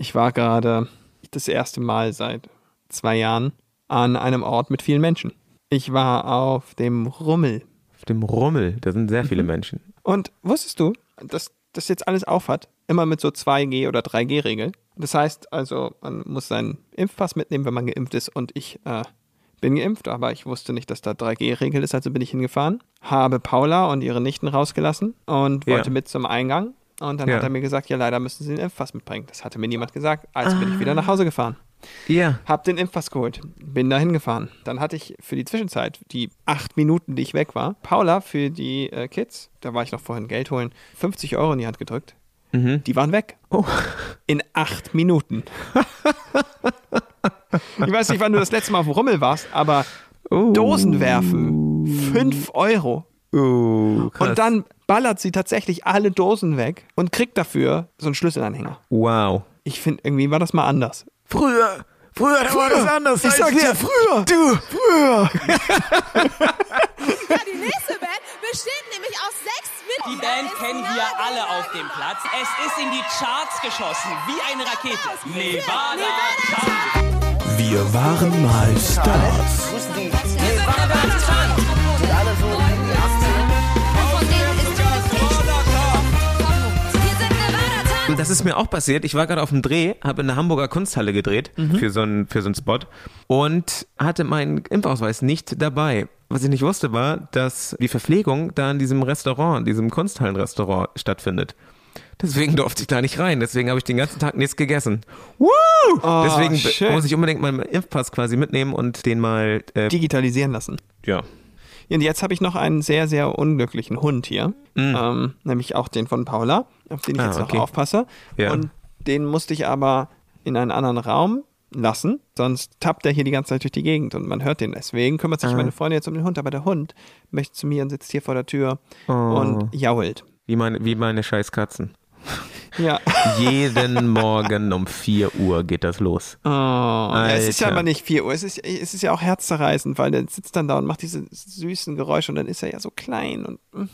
Ich war gerade das erste Mal seit zwei Jahren an einem Ort mit vielen Menschen. Ich war auf dem Rummel. Auf dem Rummel, da sind sehr viele Menschen. Und wusstest du, dass das jetzt alles aufhat? Immer mit so 2G oder 3G-Regel. Das heißt also, man muss seinen Impfpass mitnehmen, wenn man geimpft ist. Und ich äh, bin geimpft, aber ich wusste nicht, dass da 3G-Regel ist, also bin ich hingefahren. Habe Paula und ihre Nichten rausgelassen und Ja. wollte mit zum Eingang. Und dann Ja. hat er mir gesagt, ja, leider müssen Sie den Impfpass mitbringen. Das hatte mir niemand gesagt. Also bin ich wieder nach Hause gefahren. Ja. Hab den Impfpass geholt, bin da hingefahren. Dann hatte ich für die Zwischenzeit, die acht Minuten, die ich weg war, Paula für die äh, Kids, da war ich noch vorhin Geld holen, 50 Euro in die Hand gedrückt. Mhm. Die waren weg. Oh. In acht Minuten. ich weiß nicht, wann du das letzte Mal auf dem Rummel warst, aber Oh. Dosen werfen, 5 Euro. Krass. Und dann ballert sie tatsächlich alle Dosen weg und kriegt dafür so einen Schlüsselanhänger. Wow. Ich finde, irgendwie war das mal anders. Früher, früher, da war das anders. Ich sag dir, früher. Du, früher. Ja, die nächste Band besteht nämlich aus sechs Die Mitgliedern. Band kennen wir alle auf dem Platz. Es ist in die Charts geschossen, wie eine Rakete. Nevada, Town. Wir waren mal Stars. Das ist mir auch passiert. Ich war gerade auf dem Dreh, habe in der Hamburger Kunsthalle gedreht für so einen für so einen Spot und hatte meinen Impfausweis nicht dabei. Was ich nicht wusste, war, dass die Verpflegung da in diesem Restaurant, diesem Kunsthallenrestaurant stattfindet. Deswegen durfte ich da nicht rein. Deswegen habe ich den ganzen Tag nichts gegessen. Woo! Deswegen be- schön. muss ich unbedingt meinen Impfpass quasi mitnehmen und den mal, äh, Digitalisieren lassen. ja. Und jetzt habe ich noch einen sehr, sehr unglücklichen Hund hier. Ähm, nämlich auch den von Paula, auf den ich. Ah, jetzt okay. noch aufpasse. Ja. Und den musste ich aber in einen anderen Raum lassen, sonst tappt er hier die ganze Zeit durch die Gegend und man hört den. Deswegen kümmert Ah. sich meine Freundin jetzt um den Hund, aber der Hund möchte zu mir und sitzt hier vor der Tür Oh. und jault. Wie meine, wie meine scheiß Katzen. Ja. Jeden Morgen um 4 Uhr geht das los. Oh, ja, es ist ja aber nicht 4 Uhr. Es ist, es ist ja auch herzzerreißend, weil der sitzt dann da und macht diese süßen Geräusche und dann ist er ja so klein und. mm.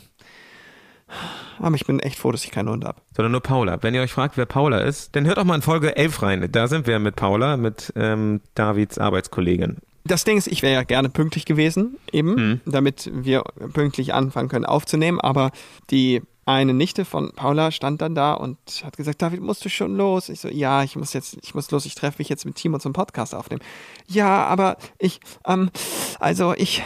Aber ich bin echt froh, dass ich keinen Hund habe. sondern nur Paula. Wenn ihr euch fragt, wer Paula ist, dann hört auch mal in Folge 11 rein. Da sind wir mit Paula, mit ähm, Davids Arbeitskollegin. Das Ding ist, ich wäre ja gerne pünktlich gewesen, eben, Mhm. damit wir pünktlich anfangen können aufzunehmen. Aber die eine Nichte von Paula stand dann da und hat gesagt, David, musst du schon los? Ich so, ja, ich muss jetzt, ich muss los, ich treffe mich jetzt mit Timo zum Podcast aufnehmen. Ja, aber ich, ähm, also ich,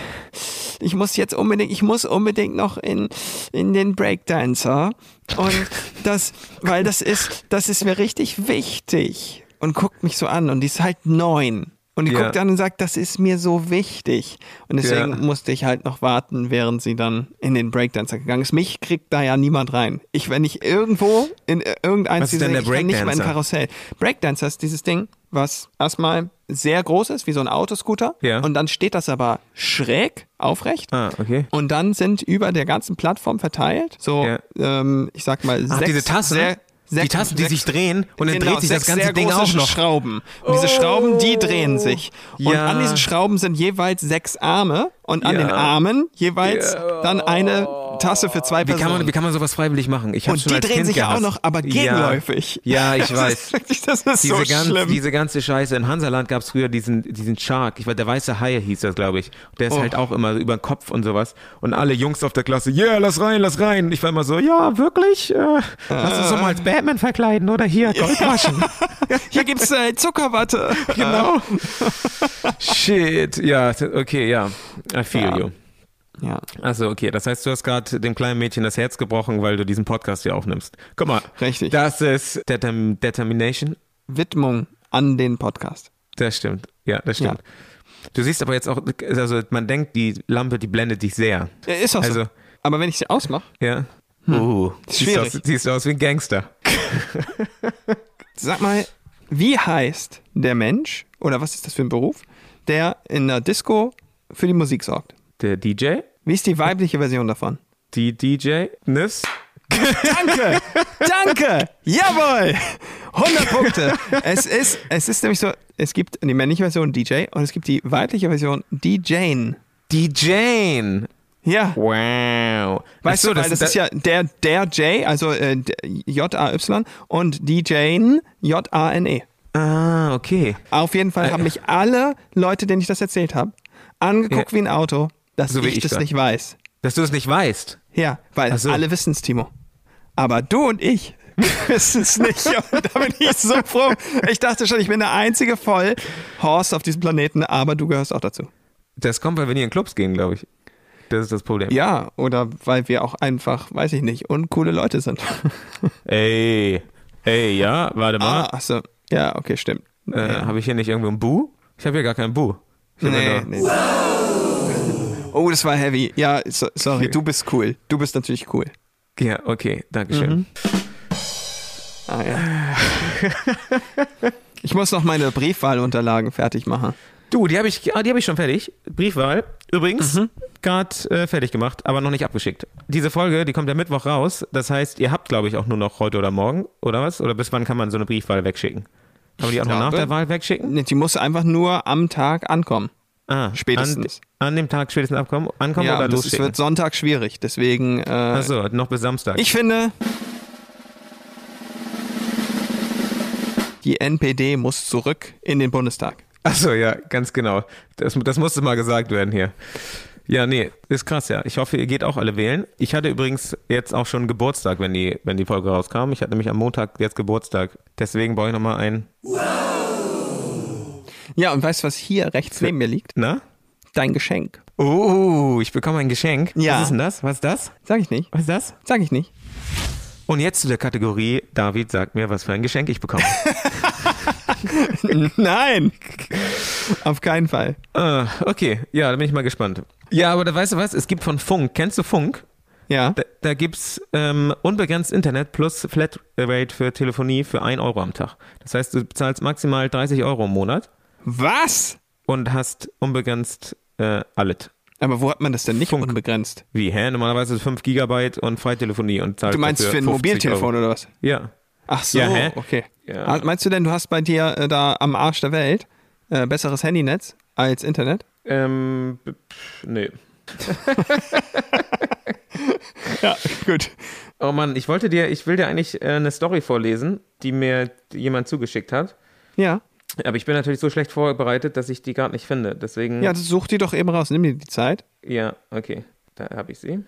ich muss jetzt unbedingt, ich muss unbedingt noch in, in den Breakdancer. Und das, weil das ist, das ist mir richtig wichtig. Und guckt mich so an und die ist halt neun. Und die Ja. guckt an und sagt, das ist mir so wichtig. Und deswegen Ja. musste ich halt noch warten, während sie dann in den Breakdancer gegangen ist. Mich kriegt da ja niemand rein. Ich, wenn ich irgendwo in irgendeins Was ist denn der ich kann nicht mal in Breakdancer? Karussell. Breakdancer ist dieses Ding, was erstmal sehr groß ist, wie so ein Autoscooter. Ja. Und dann steht das aber schräg, aufrecht. Ah, okay. Und dann sind über der ganzen Plattform verteilt, so, ähm, ich sag mal, Ach, sechs, diese Tassen? sehr, Die sechs- die sechs- sich drehen und dann Genau, dreht sich das ganze Ding auch noch. Schrauben. Und diese Schrauben, die drehen sich. Und Ja. an diesen Schrauben sind jeweils sechs Arme und an Ja. den Armen jeweils dann eine Tasse für zwei Wie Personen. kann, man, wie kann man sowas freiwillig machen? Ich und die drehen kind sich ja auch noch, aber gegenläufig. Ja, ja ich Das weiß. ist das ist Diese, so ganz, schlimm. diese ganze Scheiße. In Hansaland gab es früher diesen, diesen Shark. Ich weiß, der weiße Hai hieß das, glaube ich. Der ist Oh. halt auch immer über den Kopf und sowas. Und alle Jungs auf der Klasse, yeah, lass rein, lass rein. Ich war immer so, ja, wirklich? Äh, lass uns doch mal als Batman verkleiden oder hier, Goldmaschen. Hier gibt's äh, Zuckerwatte. genau. Shit. Ja, okay, ja. I feel Ja. you. Ja, Also okay, das heißt, du hast gerade dem kleinen Mädchen das Herz gebrochen, weil du diesen Podcast hier aufnimmst. Guck mal. Richtig. Das ist Determ Determination. Widmung an den Podcast. Das stimmt. Ja, das stimmt. Du siehst aber jetzt auch, also man denkt, die Lampe, die blendet dich sehr. Ja, Ist auch Also- so. Aber wenn ich sie ausmache, Ja. Uh, siehst, aus, siehst du aus wie ein Gangster. Sag mal, wie heißt der Mensch, oder was ist das für ein Beruf, der in der Disco für die Musik sorgt? Der DJ? Wie ist die weibliche Version davon? Die DJ? Nis? Danke! Danke! Jawohl! 100 Punkte. Es ist, es ist nämlich so, es gibt die männliche Version DJ und es gibt die weibliche Version DJane. Die Jane. Ja. Wow. Weißt so, du, weil das, ist ja der, der J, also äh, J-A-Y und die Jane J-A-N-E. Ah, okay. Auf jeden Fall haben mich alle Leute, denen ich das erzählt habe, angeguckt Ja. wie ein Auto, dass So ich, ich das grad. nicht weiß. Dass du es nicht weißt. Ja, weil so. alle wissen es, Timo. Aber du und ich wissen es nicht. Und da bin ich so froh. Ich dachte schon, ich bin der einzige Vollhorst auf diesem Planeten, aber du gehörst auch dazu. Das kommt, weil wir nie in Clubs gehen, glaube ich. Das ist das Problem. Ja, oder weil wir auch einfach, weiß ich nicht, uncoole Leute sind. Ey, ey, ja, warte mal. Ah, achso. Ja, okay, stimmt. Äh, ja. Habe ich hier nicht irgendwo ein Bu? Ich habe hier gar keinen Bu. Hab Nee, nee. Oh, das war heavy. Ja, so, sorry, du bist cool. Du bist natürlich cool. Ja, okay, Dankeschön. Mhm. Ah, ja. ich muss noch meine Briefwahlunterlagen fertig machen. Du, die habe ich, ah, die habe ich schon fertig. Briefwahl. Übrigens, Mhm. gerade äh, fertig gemacht, aber noch nicht abgeschickt. Diese Folge, die kommt ja Mittwoch raus. Das heißt, ihr habt, glaube ich, auch nur noch heute oder morgen, oder was? Oder bis wann kann man so eine Briefwahl wegschicken? Kann man die auch noch nach der Wahl wegschicken? Nee, die muss einfach nur am Tag ankommen. Ah, Spätestens. An, an dem Tag spätestens abkommen, ankommen ja, oder das losschicken? wird Sonntag schwierig. Deswegen, äh, Achso, noch bis Samstag. ich finde, die NPD muss zurück in den Bundestag. Achso, ja, ganz genau. Das, das musste mal gesagt werden hier. Ja, nee, ist krass, ja. Ich hoffe, ihr geht auch alle wählen. Ich hatte übrigens jetzt auch schon Geburtstag, wenn die, wenn die Folge rauskam. Ich hatte nämlich am Montag jetzt Geburtstag. Deswegen brauche ich nochmal ein. Ja, und weißt du, was hier rechts neben mir liegt? Na? Dein Geschenk. Oh, ich bekomme ein Geschenk. Ja. Was ist denn das? Was ist das? Sag ich nicht. Was ist das? Sag ich nicht. Und jetzt zu der Kategorie, David sagt mir, was für ein Geschenk ich bekomme. Nein. Auf keinen Fall. ah, okay, ja, da bin ich mal gespannt. Ja, aber da weißt du was? Es gibt von Funk, kennst du Funk? Ja. Da, da gibt es ähm, unbegrenzt Internet plus Flatrate für Telefonie für 1 Euro am Tag. Das heißt, du bezahlst maximal 30 Euro im Monat Was? und hast unbegrenzt äh, alles. Aber wo hat man das denn nicht Funk. unbegrenzt? Wie, hä? Normalerweise 5 Gigabyte und Freitelefonie und zahlst Du meinst für ein 50 Mobiltelefon Euro. oder was? Ja. Ach so, Ja, okay. Ja. Ah, Meinst du denn, du hast bei dir äh, da am Arsch der Welt äh, besseres Handynetz als Internet? Ähm, pff, nee. Ja, gut. Oh Mann, ich wollte dir, ich will dir eigentlich äh, eine Story vorlesen, die mir jemand zugeschickt hat. Ja. Aber ich bin natürlich so schlecht vorbereitet, dass ich die gerade nicht finde. Deswegen. Ja, such die doch eben raus. Nimm dir die Zeit. Ja, okay. Da habe ich sie.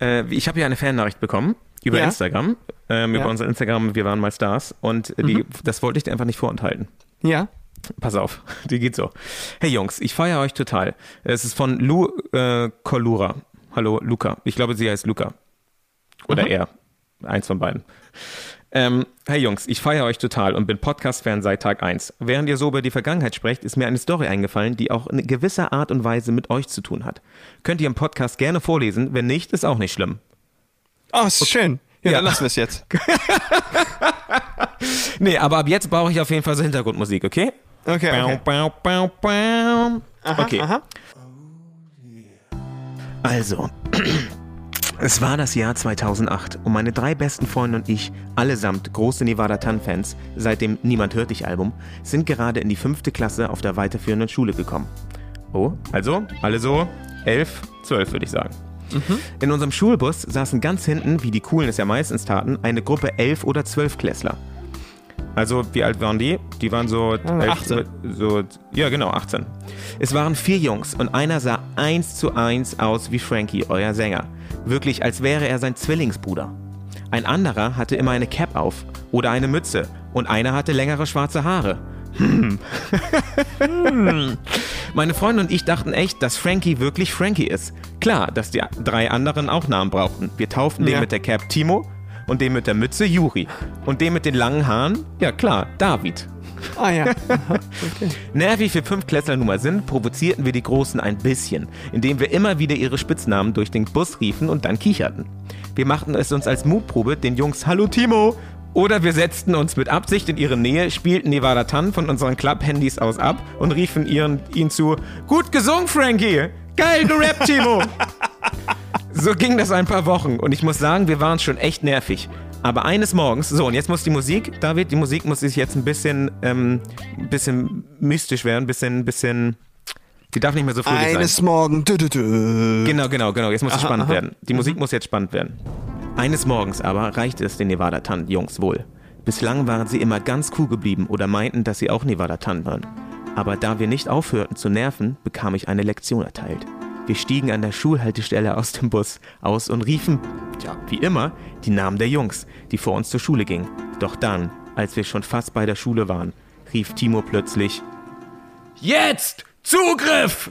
Äh, ich habe hier eine Fannachricht bekommen über Ja. Instagram, ähm, Ja. über unser Instagram, wir waren mal Stars und die, Mhm. das wollte ich dir einfach nicht vorenthalten. Ja. Pass auf, die geht so. Hey Jungs, ich feiere euch total. Es ist von Lu äh, Kolura. Hallo, Luca. Ich glaube, sie heißt Luca. Oder er. Eins von beiden. Ähm, hey Jungs, ich feiere euch total und bin Podcast-Fan seit Tag 1. Während ihr so über die Vergangenheit sprecht, ist mir eine Story eingefallen, die auch in gewisser Art und Weise mit euch zu tun hat. Könnt ihr im Podcast gerne vorlesen, wenn nicht, ist auch nicht schlimm. Oh, ist schön. Ja, Ja. dann lassen wir es jetzt. Nee, aber ab jetzt brauche ich auf jeden Fall so Hintergrundmusik, okay? Okay, okay. Bau, bau, bau, bau. okay. aha. Also, es war das Jahr 2008 und meine drei besten Freunde und ich, allesamt große Nevada Tan-Fans, seit dem Niemand hört dich Album, sind gerade in die fünfte Klasse auf der weiterführenden Schule gekommen. Oh, also, alle so elf, zwölf würde ich sagen. In unserem Schulbus saßen ganz hinten, wie die Coolen es ja meistens taten, eine Gruppe elf oder zwölf Klässler. Also, wie alt waren die? Die waren so, elf, 18. so ja genau, 18. Es waren vier Jungs und einer sah eins zu eins aus wie Frankie, euer Sänger. Wirklich, als wäre er sein Zwillingsbruder. Ein anderer hatte immer eine Cap auf oder eine Mütze und einer hatte längere schwarze Haare. Hm. Meine Freunde und ich dachten echt, dass Frankie wirklich Frankie ist. Klar, dass die drei anderen auch Namen brauchten. Wir tauften den Ja. mit der Cap Timo und den mit der Mütze Juri. Und den mit den langen Haaren, ja klar, David. Ah ja. Nervig für Fünftklässler Nummer sind, provozierten wir die Großen ein bisschen, indem wir immer wieder ihre Spitznamen durch den Bus riefen und dann kicherten. Wir machten es uns als Mutprobe, den Jungs Hallo Timo! Oder wir setzten uns mit Absicht in ihre Nähe, spielten Nevada Tan von unseren Club-Handys aus ab und riefen ihren, ihnen zu Gut gesungen, Frankie! Geil gerappt, Timo! So ging das ein paar Wochen und ich muss sagen, wir waren schon echt nervig. Aber eines Morgens, so und jetzt muss die Musik, David, die Musik muss sich jetzt ein bisschen, ähm, bisschen mystisch werden, ein bisschen, ein bisschen Die darf nicht mehr so fröhlich sein. Eines Morgen. Dü, dü, dü. Genau, genau, genau. Jetzt muss es spannend aha. Mhm. werden. Die Musik muss jetzt spannend werden. Eines Morgens aber reichte es den Nevada-Tan-Jungs wohl. Bislang waren sie immer ganz cool geblieben oder meinten, dass sie auch Nevada-Tan waren. Aber da wir nicht aufhörten zu nerven, bekam ich eine Lektion erteilt. Wir stiegen an der Schulhaltestelle aus dem Bus aus und riefen, ja, wie immer, die Namen der Jungs, die vor uns zur Schule gingen. Doch dann, als wir schon fast bei der Schule waren, rief Timo plötzlich, Jetzt! Zugriff!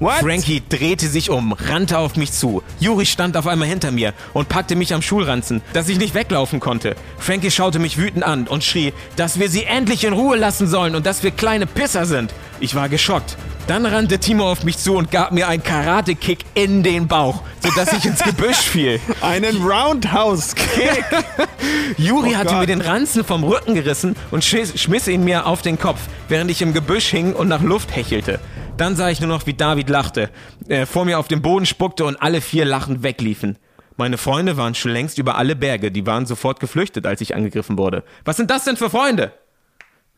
What? Frankie drehte sich um, rannte auf mich zu. Juri stand auf einmal hinter mir und packte mich am Schulranzen, dass ich nicht weglaufen konnte. Frankie schaute mich wütend an und schrie, dass wir sie endlich in Ruhe lassen sollen und dass wir kleine Pisser sind. Ich war geschockt. Dann rannte Timo auf mich zu und gab mir einen Karate-Kick in den Bauch, sodass ich ins Gebüsch fiel. Einen Roundhouse-Kick. Juri Oh hatte Gott. mir den Ranzen vom Rücken gerissen und schmiss ihn mir auf den Kopf, während ich im Gebüsch hing und nach Luft hechelte. Dann sah ich nur noch, wie David lachte, äh, vor mir auf den Boden spuckte und alle vier lachend wegliefen. Meine Freunde waren schon längst über alle Berge, die waren sofort geflüchtet, als ich angegriffen wurde. Was sind das denn für Freunde?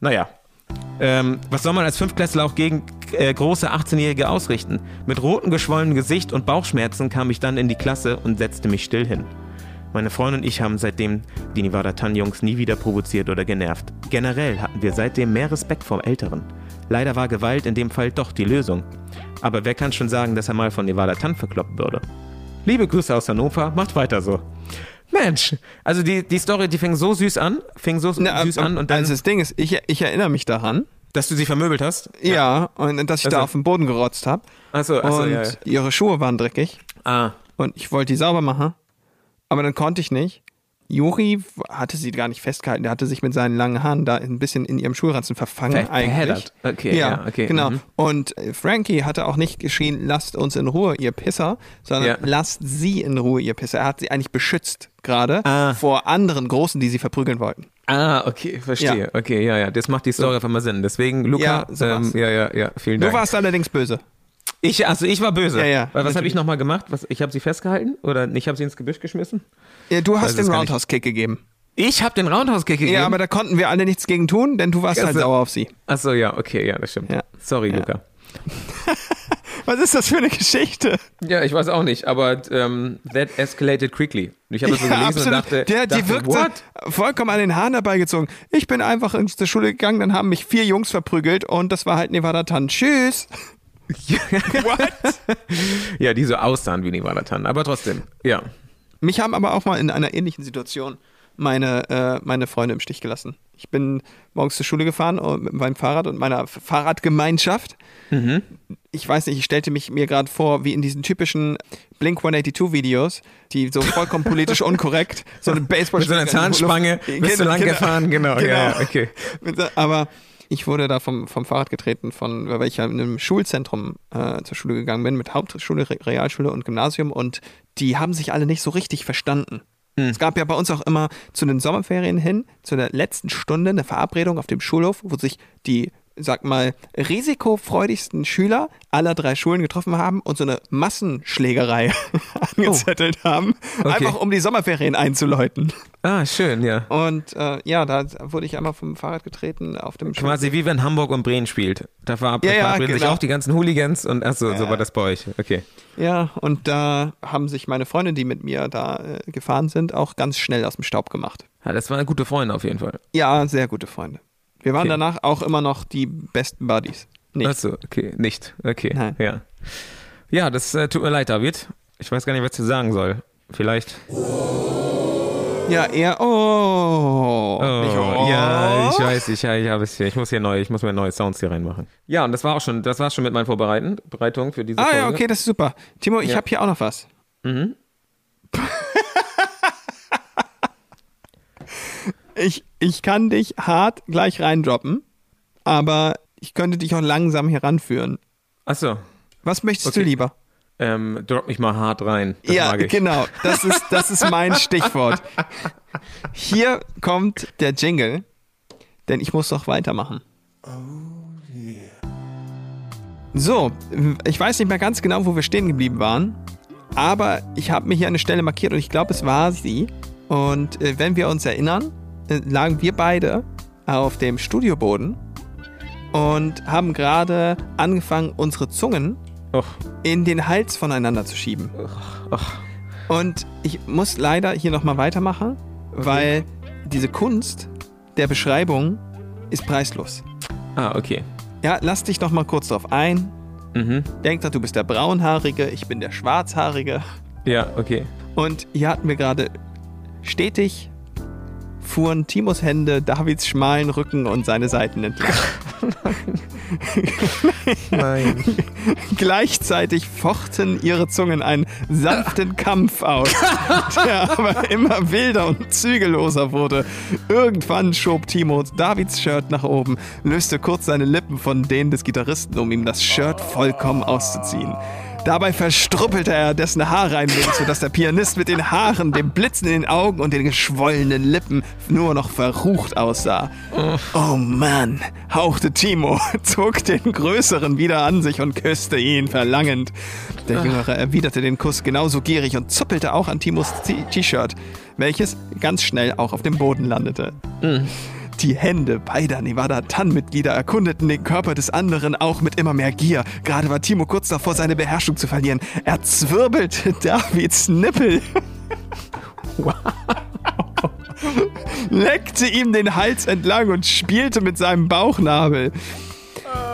Naja, ähm, was soll man als Fünftklässler auch gegen äh, große 18-Jährige ausrichten? Mit rotem geschwollenem Gesicht und Bauchschmerzen kam ich dann in die Klasse und setzte mich still hin. Meine Freundin und ich haben seitdem die Nevada Tan-Jungs nie wieder provoziert oder genervt. Generell hatten wir seitdem mehr Respekt vor Älteren. Leider war Gewalt in dem Fall doch die Lösung. Aber wer kann schon sagen, dass er mal von Nevada Tan verkloppt würde? Liebe Grüße aus Hannover, macht weiter so. Mensch, also die, die Story, die fing so süß an, fing so Na, süß an und dann, also das Ding ist, ich, ich erinnere mich daran. dass du sie vermöbelt hast? Ja, und dass ich da Also- auf den Boden gerotzt habe. Achso, achso, und ja. ja. ihre Schuhe waren dreckig. Ah, Und ich wollte die sauber machen. Aber dann konnte ich nicht. Juri hatte sie gar nicht festgehalten. Der hatte sich mit seinen langen Haaren da ein bisschen in ihrem Schulranzen verfangen Ver- eigentlich. Okay, ja, okay, Genau. mhm. Und äh, Frankie hatte auch nicht geschrien, lasst uns in Ruhe, ihr Pisser, sondern Ja. lasst sie in Ruhe, ihr Pisser. Er hat sie eigentlich beschützt gerade Ah. vor anderen Großen, die sie verprügeln wollten. ah, okay, verstehe. Ja. Okay, ja, ja, das macht die Story auf einmal Sinn. Deswegen, Luca, Ja, so ähm, ja, ja, ja, vielen Du Dank. warst allerdings böse. ich, also ich war böse. Ja, ja, Weil was habe ich nochmal gemacht? Was, ich habe sie festgehalten oder ich habe sie ins Gebüsch geschmissen? Ja, du hast es den. Roundhouse-Kick gegeben. Ich habe den Roundhouse-Kick gegeben. Ja, aber da konnten wir alle nichts gegen tun, denn du warst halt Also- sauer auf sie. Achso, ja, okay, ja, das stimmt. Ja. Sorry, Ja. Luca. Was ist das für eine Geschichte? Ja, ich weiß auch nicht, aber ähm, that escalated quickly. Ich habe das so Ja, gelesen und dachte, Der, die dachte wirkte what? vollkommen an den Haaren herbeigezogen. Ich bin einfach in die Schule gegangen, dann haben mich vier Jungs verprügelt und das war halt Nevada Tan. Tschüss. What? Ja, die so aussahen wie Nevada Tan, aber trotzdem, ja. Mich haben aber auch mal in einer ähnlichen Situation meine, äh, meine Freunde im Stich gelassen. Ich bin morgens zur Schule gefahren äh, mit meinem Fahrrad und meiner Fahrradgemeinschaft. Mhm. Ich weiß nicht, ich stellte mich mir gerade vor, wie in diesen typischen Blink 182 Videos, die so vollkommen politisch unkorrekt, so eine Baseball Mit so einer Zahnspange bist du lang gefahren, genau, ja, ja, okay. Aber ich wurde da vom, vom Fahrrad getreten, von, weil ich ja in einem Schulzentrum äh, zur Schule gegangen bin, mit Hauptschule, Re- Realschule und Gymnasium und die haben sich alle nicht so richtig verstanden. Es gab ja bei uns auch immer zu den Sommerferien hin, zu der letzten Stunde, eine Verabredung auf dem Schulhof, wo sich die, sag mal, risikofreudigsten Schüler aller drei Schulen getroffen haben und so eine Massenschlägerei angezettelt haben, einfach um die Sommerferien einzuläuten. Ah, schön, ja. Und äh, ja, da wurde ich einmal vom Fahrrad getreten auf dem Quasi wie wenn Hamburg und Bremen spielt. Da verab Ja, ja, verabreden sich genau. auch die ganzen Hooligans und achso, so war das bei euch. Okay. Ja, und da haben sich meine Freunde, die mit mir da äh, gefahren sind, auch ganz schnell aus dem Staub gemacht. Ja, das waren gute Freunde auf jeden Fall. Ja, sehr gute Freunde. Wir waren Okay. danach auch immer noch die besten Buddies. Nicht. Achso, okay, nicht. Okay. Nein. Ja. Ja, das äh, tut mir leid, David. Ich weiß gar nicht, was ich sagen soll. Vielleicht. Ja, eher oh. Oh, Nicht oh. Ja, ich weiß, ich, ich habe es hier. Ich muss hier neu, ich muss mir neue Sounds hier reinmachen. Ja, und das war auch schon, das war schon mit meinen Vorbereiten, Bereitungen für diese Ah Folge. ja, okay, das ist super. Timo, ich Ja. habe hier auch noch was. Mhm. ich, ich kann dich hart gleich reindroppen, aber ich könnte dich auch langsam heranführen. Achso. Was möchtest Okay. du lieber? Ähm, drop mich mal hart rein. Das ja, mag ich. genau. Das ist, das ist mein Stichwort. Hier kommt der Jingle, denn ich muss doch weitermachen. So, ich weiß nicht mehr ganz genau, wo wir stehen geblieben waren, aber ich habe mir hier eine Stelle markiert und ich glaube, es war sie. Und äh, wenn wir uns erinnern, lagen wir beide auf dem Studioboden und haben gerade angefangen, unsere Zungen Och, in den Hals voneinander zu schieben. ach. Und ich muss leider hier nochmal weitermachen, weil diese Kunst der Beschreibung ist preislos. Ah, okay. Ja, lass dich noch mal kurz drauf ein. Mhm. Denk doch, du bist der Braunhaarige, ich bin der Schwarzhaarige. Ja, okay. Und hier hatten wir gerade stetig fuhren Timos Hände Davids schmalen Rücken und seine Seiten entlang. Nein. Gleichzeitig fochten ihre Zungen einen sanften Kampf aus, der aber immer wilder und zügelloser wurde. Irgendwann schob Timo Davids Shirt nach oben, löste kurz seine Lippen von denen des Gitarristen, um ihm das Shirt vollkommen auszuziehen. Dabei verstruppelte er dessen Haare ein wenig, sodass der Pianist mit den Haaren, dem Blitzen in den Augen und den geschwollenen Lippen nur noch verrucht aussah. Oh Mann, hauchte Timo, zog den Größeren wieder an sich und küsste ihn verlangend. Der Jüngere erwiderte den Kuss genauso gierig und zuppelte auch an Timos T-Shirt, welches ganz schnell auch auf dem Boden landete. Die Hände beider Nevada-Tan-Mitglieder erkundeten den Körper des anderen auch mit immer mehr Gier. Gerade war Timo kurz davor, seine Beherrschung zu verlieren. Er zwirbelte Davids Nippel. Leckte ihm den Hals entlang und spielte mit seinem Bauchnabel.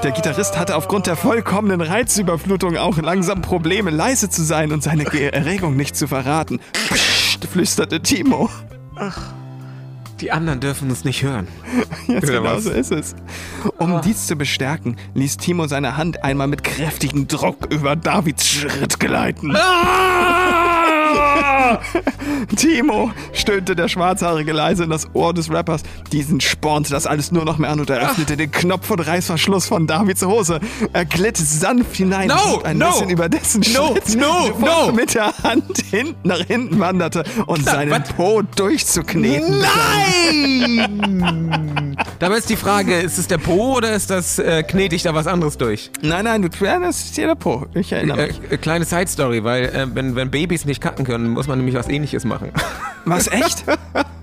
Der Gitarrist hatte aufgrund der vollkommenen Reizüberflutung auch langsam Probleme, leise zu sein und seine Erregung nicht zu verraten. Psst, flüsterte Timo. Die anderen dürfen uns nicht hören. Ja, Oder genau was? so ist es. Um dies zu bestärken, ließ Timo seine Hand einmal mit kräftigem Druck über Davids Schritt gleiten. Timo, stöhnte der Schwarzhaarige leise in das Ohr des Rappers. Diesen spornte das alles nur noch mehr an und er öffnete den Knopf und Reißverschluss von Davids Hose. Er glitt sanft hinein No, und ein no, bisschen über dessen no, Schritt, no, no. mit der Hand hinten nach hinten wanderte und seinen was? Po durchzukneten. Nein! Dabei ist die Frage, ist es der Po oder ist das, äh, knete ich da was anderes durch? Nein, nein, du, das ist hier der Po. Ich erinnere Äh, mich. äh, kleine Side Story, weil äh, wenn, wenn Babys nicht kacken können, muss man nämlich was ähnliches machen. Was, echt?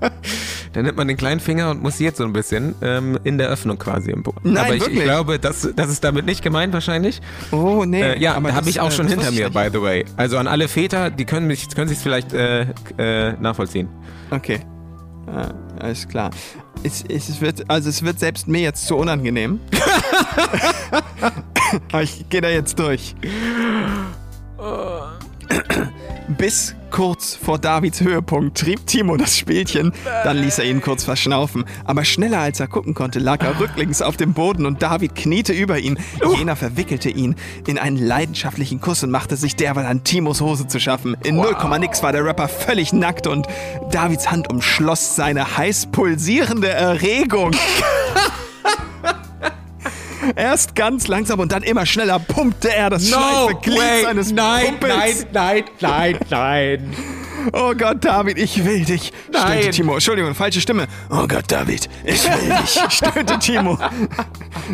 Dann nimmt man den kleinen Finger und mussiert so ein bisschen ähm, in der Öffnung quasi im Po. Nein, Aber ich, ich glaube, das, das ist damit nicht gemeint wahrscheinlich. Oh, nee. Äh, ja, aber habe ich auch äh, schon hinter mir, by the way. Also an alle Väter, die können mich können sich vielleicht äh, äh, nachvollziehen. Okay. Ah, alles klar. Es, es wird, also es wird selbst mir jetzt zu unangenehm. Aber ich gehe da jetzt durch. Bis kurz vor Davids Höhepunkt trieb Timo das Spielchen, dann ließ er ihn kurz verschnaufen. Aber schneller als er gucken konnte, lag er rücklings auf dem Boden und David kniete über ihn. Jener verwickelte ihn in einen leidenschaftlichen Kuss und machte sich derweil an Timos Hose zu schaffen. In 0, nix war der Rapper völlig nackt und Davids Hand umschloss seine heiß pulsierende Erregung. Erst ganz langsam und dann immer schneller pumpte er das steife Glied seines Pumpels. nein, nein, nein. Oh Gott, David, ich will dich, Nein. stöhnte Timo. Entschuldigung, falsche Stimme. Oh Gott, David, ich will dich, stöhnte Timo.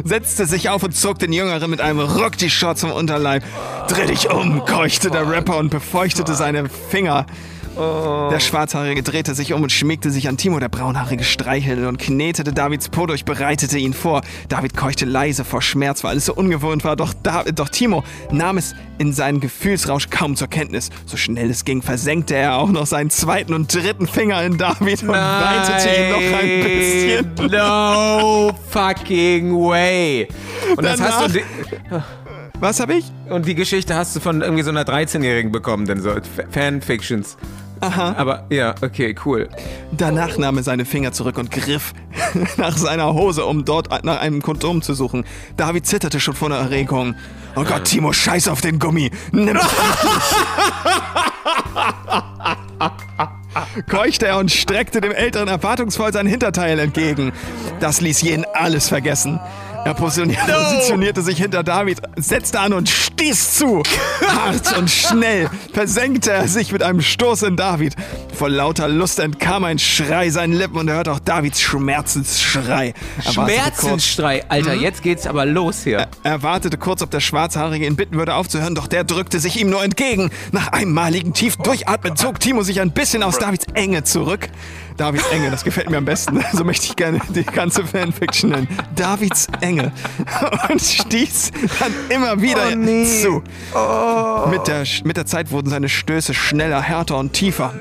Setzte sich auf und zog den Jüngeren mit einem Ruck die Shorts vom Unterleib. Dreh dich um, keuchte der Rapper und befeuchtete seine Finger. Der Schwarzhaarige drehte sich um und schmiegte sich an Timo. Der Braunhaarige streichelte und knetete Davids Po durch, bereitete ihn vor. David keuchte leise vor Schmerz, weil alles so ungewohnt war. Doch, David, doch Timo nahm es in seinen Gefühlsrausch kaum zur Kenntnis. So schnell es ging, versenkte er auch noch seinen zweiten und dritten Finger in David und weitete ihn noch ein bisschen. No fucking way. Und das hast du Danach- Was habe ich? und die Geschichte hast du von irgendwie so einer 13-Jährigen bekommen, denn so Fanfictions. Aha. Aber ja, okay, cool. Danach nahm er seine Finger zurück und griff nach seiner Hose, um dort nach einem Kondom zu suchen. David zitterte schon vor der Erregung. Oh Gott, Timo, scheiß auf den Gummi. Nimm es endlich. Keuchte er und streckte dem Älteren erwartungsvoll sein Hinterteil entgegen. Das ließ jeden alles vergessen. Er positionierte, positionierte sich hinter David, setzte an und stieß zu. Hart und schnell versenkte er sich mit einem Stoß in David. Vor lauter Lust entkam ein Schrei seinen Lippen und er hörte auch Davids Schmerzensschrei. Er Schmerzensschrei. Alter, jetzt geht's aber los hier. Er wartete kurz, ob der Schwarzhaarige ihn bitten würde aufzuhören, doch der drückte sich ihm nur entgegen. Nach einmaligen tiefen Durchatmen zog Timo sich ein bisschen aus Davids Enge zurück. Davids Enge, das gefällt mir am besten. So möchte ich gerne die ganze Fanfiction nennen. Davids Enge. Und stieß dann immer wieder zu. Mit, der, mit der Zeit wurden seine Stöße schneller, härter und tiefer.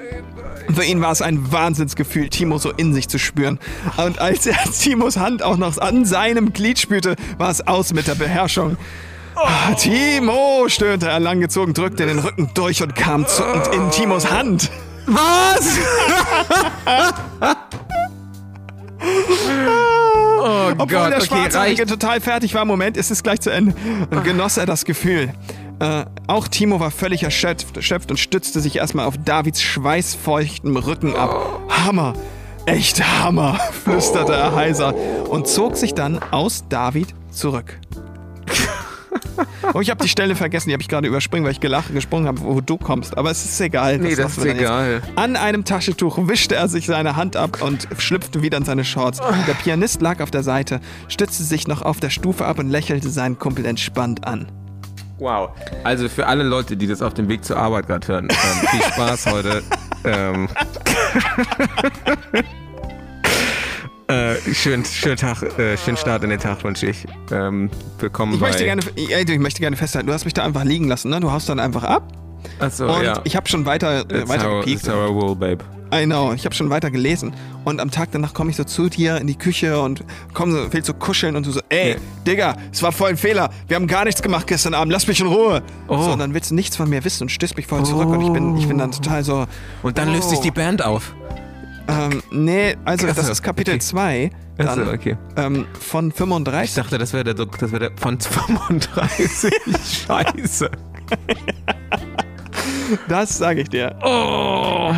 Für ihn war es ein Wahnsinnsgefühl, Timo so in sich zu spüren. Und als er Timos Hand auch noch an seinem Glied spürte, war es aus mit der Beherrschung. Ah, Timo, stöhnte er langgezogen, drückte den Rücken durch und kam zuckend in Timos Hand. Was? oh Obwohl Gott, der okay, Schwarzhaarige reicht. total fertig war, Moment, ist es gleich zu Ende, und genoss er das Gefühl. Äh, auch Timo war völlig erschöpft, erschöpft und stützte sich erstmal auf Davids schweißfeuchtem Rücken ab. Hammer, echt Hammer, flüsterte er heiser und zog sich dann aus David zurück. Oh, ich habe die Stelle vergessen, die habe ich gerade überspringen, weil ich gelacht, gesprungen habe, wo du kommst. Aber es ist egal. Nee, das lassen ist egal. Jetzt. An einem Taschentuch wischte er sich seine Hand ab und schlüpfte wieder in seine Shorts. Der Pianist lag auf der Seite, stützte sich noch auf der Stufe ab und lächelte seinen Kumpel entspannt an. Wow. Also für alle Leute, die das auf dem Weg zur Arbeit gerade hören, ähm, viel Spaß heute. ähm, äh, schönen, schönen Tag, äh, schönen Start in den Tag wünsche ich. Ähm, willkommen Ich bei... möchte, gerne, ich möchte gerne festhalten, du hast mich da einfach liegen lassen, ne? Du haust dann einfach ab Achso, und ja. ich habe schon weiter, äh, weiter our, gepiekt. our rule, babe. I know, ich habe schon weiter gelesen. Und am Tag danach komme ich so zu dir in die Küche und komm so, willst so kuscheln und du so, ey, Digga, es war voll ein Fehler. Wir haben gar nichts gemacht gestern Abend, lass mich in Ruhe. Oh. So, und dann willst du nichts von mir wissen und stößt mich voll zurück und ich bin, ich bin dann total so, Und dann löst sich Oh. die Band auf. Ähm, nee, also das Achso, ist Kapitel okay. 2 dann, Achso, okay. ähm, von Ich 35. dachte, das wäre der, das wäre der von 35. Scheiße. Das sage ich dir. Oh.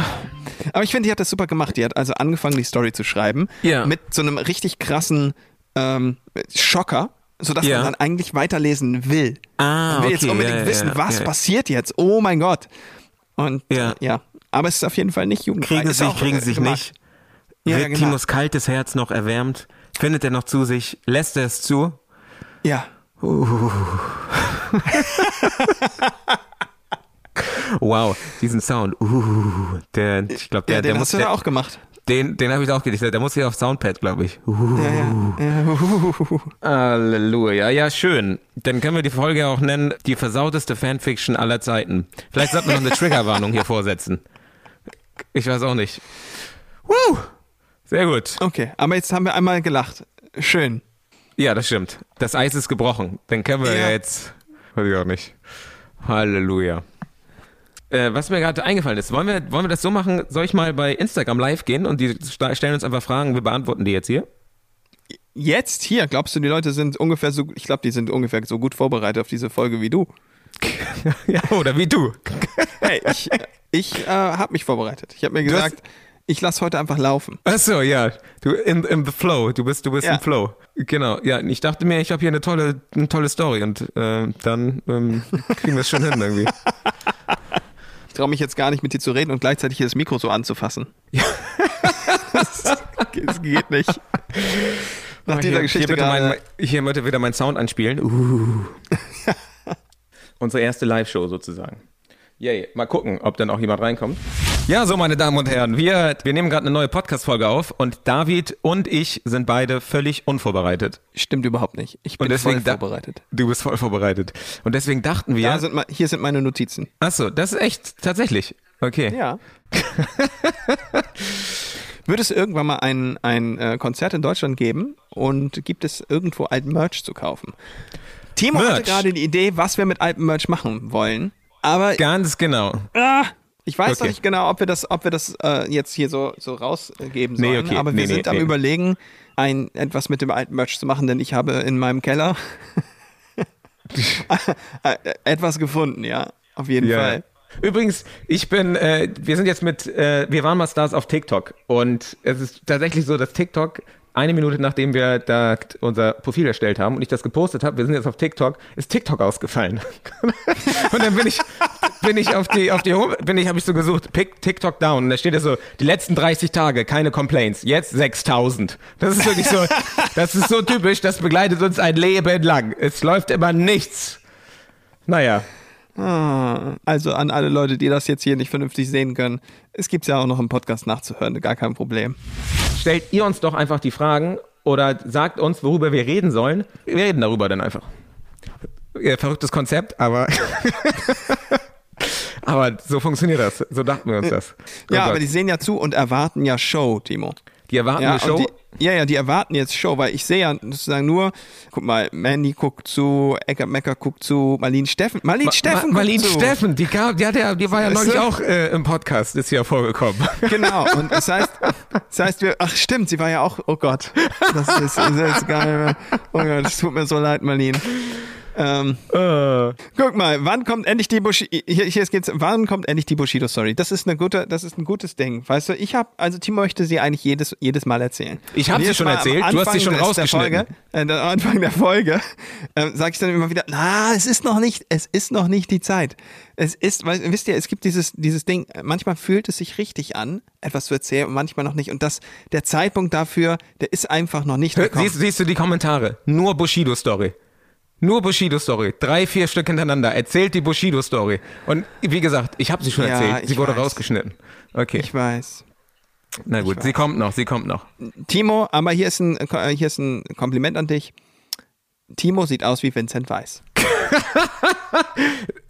Aber ich finde, die hat das super gemacht. Die hat also angefangen, die Story zu schreiben. Ja. Mit so einem richtig krassen ähm, Schocker, sodass Ja. man dann eigentlich weiterlesen will. Ah, Man will jetzt okay, unbedingt ja, wissen, was passiert jetzt. Oh mein Gott. Und Ja. ja. Aber es ist auf jeden Fall nicht jugendfrei. Kriegen sie sich, kriegen äh, sie sich gemacht. nicht. Ja, Wird ja, genau. Timos kaltes Herz noch erwärmt? Findet er noch zu sich? Lässt er es zu? Ja. Wow, diesen Sound. Uh, der, ich glaube, der, ja, der muss, du der, auch gemacht. den, den habe ich auch gedichtet. Der muss hier auf Soundpad, glaube ich. Uh, Ja, ja. ja. Halleluja. Ja, schön. Dann können wir die Folge auch nennen, die versauteste Fanfiction aller Zeiten. Vielleicht sollten wir noch eine Triggerwarnung hier vorsetzen. Ich weiß auch nicht. Woo! Sehr gut. Okay, aber jetzt haben wir einmal gelacht. Schön. Ja, das stimmt. Das Eis ist gebrochen. Dann können wir ja, Ja. jetzt. Weiß ich auch nicht. Halleluja. Äh, was mir gerade eingefallen ist, wollen wir, wollen wir das so machen? Soll ich mal bei Instagram live gehen und die stellen uns einfach Fragen, wir beantworten die jetzt hier? Jetzt hier, glaubst du, die Leute sind ungefähr so, ich glaube, die sind ungefähr so gut vorbereitet auf diese Folge wie du. ja, oder wie du. Hey, ich, ich äh, habe mich vorbereitet. Ich habe mir gesagt, ich lasse heute einfach laufen. Achso, ja. Du in, in the flow. Du bist, du bist Ja. im Flow. Genau. Ja, ich dachte mir, ich habe hier eine tolle, eine tolle Story und äh, dann ähm, kriegen wir es schon hin irgendwie. Ich traue mich jetzt gar nicht mit dir zu reden und gleichzeitig hier das Mikro so anzufassen. das, das geht nicht. Nach dieser hier, Geschichte hier bitte, mein, hier bitte wieder mein Sound anspielen. Uh. Unsere erste Live-Show sozusagen. Yay. Mal gucken, ob dann auch jemand reinkommt. Ja, so meine Damen und Herren, wir, wir nehmen gerade eine neue Podcast-Folge auf und David und ich sind beide völlig unvorbereitet. Stimmt überhaupt nicht. Ich bin voll vorbereitet. Du bist voll vorbereitet. Und deswegen dachten wir. Da sind, hier sind meine Notizen. Achso, das ist echt tatsächlich. Okay. Ja. Wird es irgendwann mal ein, ein äh, Konzert in Deutschland geben und gibt es irgendwo alten Merch zu kaufen? Timo hatte Merch. gerade die Idee, was wir mit altem Merch machen wollen. Aber Ganz genau. ah, ich weiß noch Okay. nicht genau, ob wir das, ob wir das äh, jetzt hier so, so rausgeben Nee, sollen. okay. Aber wir Nee, nee, sind am nee. überlegen, ein, etwas mit dem alten Merch zu machen, denn ich habe in meinem Keller etwas gefunden, ja. Auf jeden Ja. Fall. Übrigens, ich bin, äh, wir sind jetzt mit, äh, wir waren mal Stars auf TikTok und es ist tatsächlich so, dass TikTok eine Minute nachdem wir da unser Profil erstellt haben und ich das gepostet habe, wir sind jetzt auf TikTok, ist TikTok ausgefallen. und dann bin ich, bin ich auf die, auf die, Home- bin ich, habe ich so gesucht, Pick, TikTok down. Und da steht ja so, die letzten 30 Tage, keine Complaints. Jetzt 6000. Das ist wirklich so, das ist so typisch, das begleitet uns ein Leben lang. Es läuft immer nichts. Naja. Ah, Also an alle Leute, die das jetzt hier nicht vernünftig sehen können, es gibt ja auch noch im Podcast nachzuhören, gar kein Problem. Stellt ihr uns doch einfach die Fragen oder sagt uns, worüber wir reden sollen. Wir reden darüber dann einfach. Ja, verrücktes Konzept, aber. aber so funktioniert das. So dachten wir uns das. Oh Ja, aber die sehen ja zu und erwarten ja Show, Timo. Die erwarten Ja, eine Show. Die, ja, ja, die erwarten jetzt Show, weil ich sehe ja sozusagen nur, guck mal, Mandy guckt zu, Eckert Mecker guckt zu, Marlene Steffen, Marlene Ma- Steffen Ma- Marlene guckt. Steffen, die, kam, die, hat ja, die war ja neulich auch äh, im Podcast, ist ja vorgekommen. Genau, und das heißt, das heißt, wir, ach stimmt, sie war ja auch, oh Gott, das ist, das ist geil. Oh Gott, es tut mir so leid, Marlene. Ähm, Äh. guck mal, wann kommt endlich die Bushido, hier, hier geht's, wann kommt endlich die Bushido-Story? Das ist eine gute, das ist ein gutes Ding, weißt du, ich habe, also Timo möchte sie eigentlich jedes, jedes Mal erzählen. Ich hab Und sie schon Mal erzählt, du hast sie schon rausgeschnitten. Folge, äh, am Anfang der Folge, äh, sage ich dann immer wieder, na, es ist noch nicht, es ist noch nicht die Zeit. Es ist, weil, wisst ihr, es gibt dieses, dieses Ding, manchmal fühlt es sich richtig an, etwas zu erzählen und manchmal noch nicht. Und das, der Zeitpunkt dafür, der ist einfach noch nicht Hör-. Siehst, siehst du die Kommentare? Nur Bushido-Story. Nur Bushido-Story. Drei, vier Stück hintereinander. Erzählt die Bushido-Story. Und wie gesagt, ich habe sie schon Ja, erzählt. Sie wurde weiß. rausgeschnitten. Okay, Ich weiß. na gut, sie kommt noch, sie kommt noch. Timo, aber hier ist ein, hier ist ein Kompliment an dich. Timo sieht aus wie Vincent Weiss.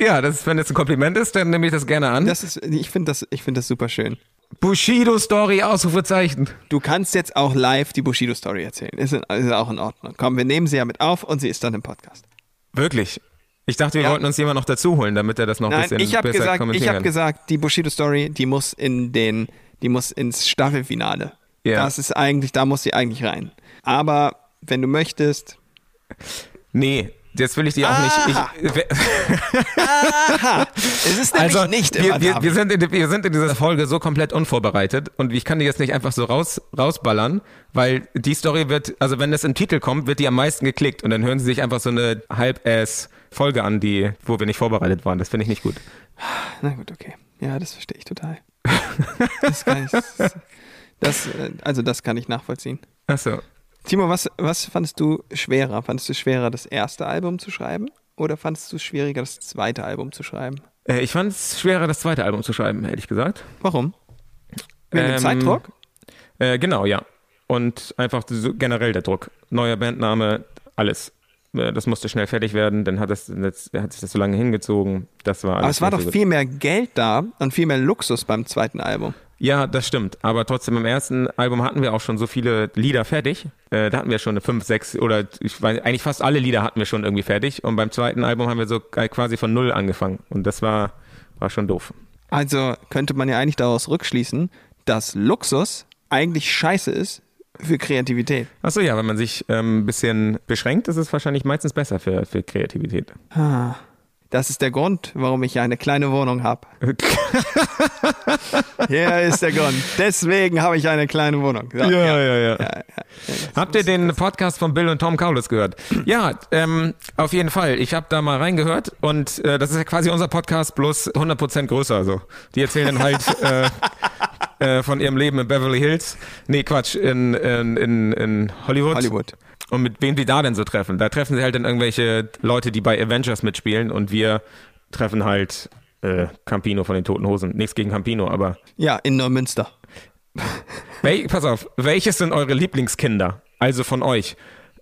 Ja, das, wenn das ein Kompliment ist, dann nehme ich das gerne an. Das ist, ich finde das, ich finde das super schön. Bushido-Story, Ausrufezeichen. Du kannst jetzt auch live die Bushido-Story erzählen. Ist, ist auch in Ordnung. Komm, wir nehmen sie ja mit auf und sie ist dann im Podcast. Wirklich. Ich dachte, wir Ja. wollten uns jemand noch dazu holen, damit er das noch ein Nein, bisschen ich habe besser gesagt, ich kommentieren habe kann. gesagt, die Bushido-Story, die muss in den, die muss ins Staffelfinale. Ja. Das ist eigentlich, da muss sie eigentlich rein. Aber wenn du möchtest, Nee, jetzt will ich die auch Aha. nicht. Ich, es ist nämlich also, nicht immer wir, wir, sind in, wir sind in dieser Folge so komplett unvorbereitet und ich kann die jetzt nicht einfach so raus, rausballern, weil die Story wird, also wenn das im Titel kommt, wird die am meisten geklickt und dann hören sie sich einfach so eine halb-ass Folge an, die, wo wir nicht vorbereitet waren. Das finde ich nicht gut. Na gut, okay. Ja, das verstehe ich total. Das kann ich, das, äh, also das kann ich nachvollziehen. Achso. Timo, was, was fandest du schwerer? Fandest du schwerer, das erste Album zu schreiben? Oder fandest du es schwieriger, das zweite Album zu schreiben? Äh, ich fand es schwerer, das zweite Album zu schreiben, ehrlich gesagt. Warum? Wegen dem Ähm, Zeitdruck? Äh, genau, ja. Und einfach so generell der Druck. Neuer Bandname, alles. Äh, Das musste schnell fertig werden, dann hat, das, jetzt, hat sich das so lange hingezogen. Das war Aber es war doch so viel mehr Geld da und viel mehr Luxus beim zweiten Album. Ja, das stimmt. Aber trotzdem im ersten Album hatten wir auch schon so viele Lieder fertig. Äh, da hatten wir schon eine fünf, sechs oder ich weiß, eigentlich fast alle Lieder hatten wir schon irgendwie fertig. Und beim zweiten Album haben wir so quasi von null angefangen. Und das war, war schon doof. Also könnte man ja eigentlich daraus rückschließen, dass Luxus eigentlich scheiße ist für Kreativität. Achso, ja, wenn man sich ähm, ein bisschen beschränkt, ist es wahrscheinlich meistens besser für, für Kreativität. Das ist der Grund, warum ich eine kleine Wohnung habe. Hier ist der Grund. Deswegen habe ich eine kleine Wohnung. So, ja, ja. ja, ja. Habt ihr den Podcast von Bill und Tom Kaulitz gehört? Ja, ähm, auf jeden Fall. Ich habe da mal reingehört und äh, das ist ja quasi unser Podcast bloß 100% größer. So. Die erzählen dann halt äh, äh, von ihrem Leben in Beverly Hills. Nee, Quatsch, in, in, in, in Hollywood. Hollywood. Und mit wem die da denn so treffen? Da treffen sie halt dann irgendwelche Leute, die bei Avengers mitspielen und wir treffen halt äh, Campino von den Toten Hosen. Nichts gegen Campino, aber Ja, in Neumünster. Wel pass auf, welches sind eure Lieblingskinder? Also von euch.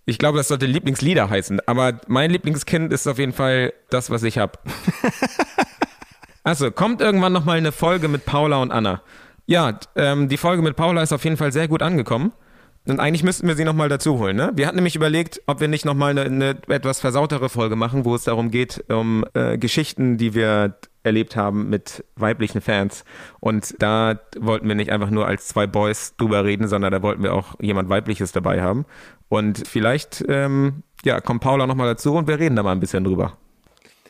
Ich glaube, das sollte Lieblingslieder heißen, aber mein Lieblingskind ist auf jeden Fall das, was ich habe. Also, kommt irgendwann nochmal eine Folge mit Paula und Anna. Ja, ähm, die Folge mit Paula ist auf jeden Fall sehr gut angekommen. Und eigentlich müssten wir sie nochmal dazu holen, ne? Wir hatten nämlich überlegt, ob wir nicht nochmal eine, eine etwas versautere Folge machen, wo es darum geht, um äh, Geschichten, die wir erlebt haben mit weiblichen Fans. Und da wollten wir nicht einfach nur als zwei Boys drüber reden, sondern da wollten wir auch jemand Weibliches dabei haben. Und vielleicht, ähm, ja, kommt Paula nochmal dazu und wir reden da mal ein bisschen drüber.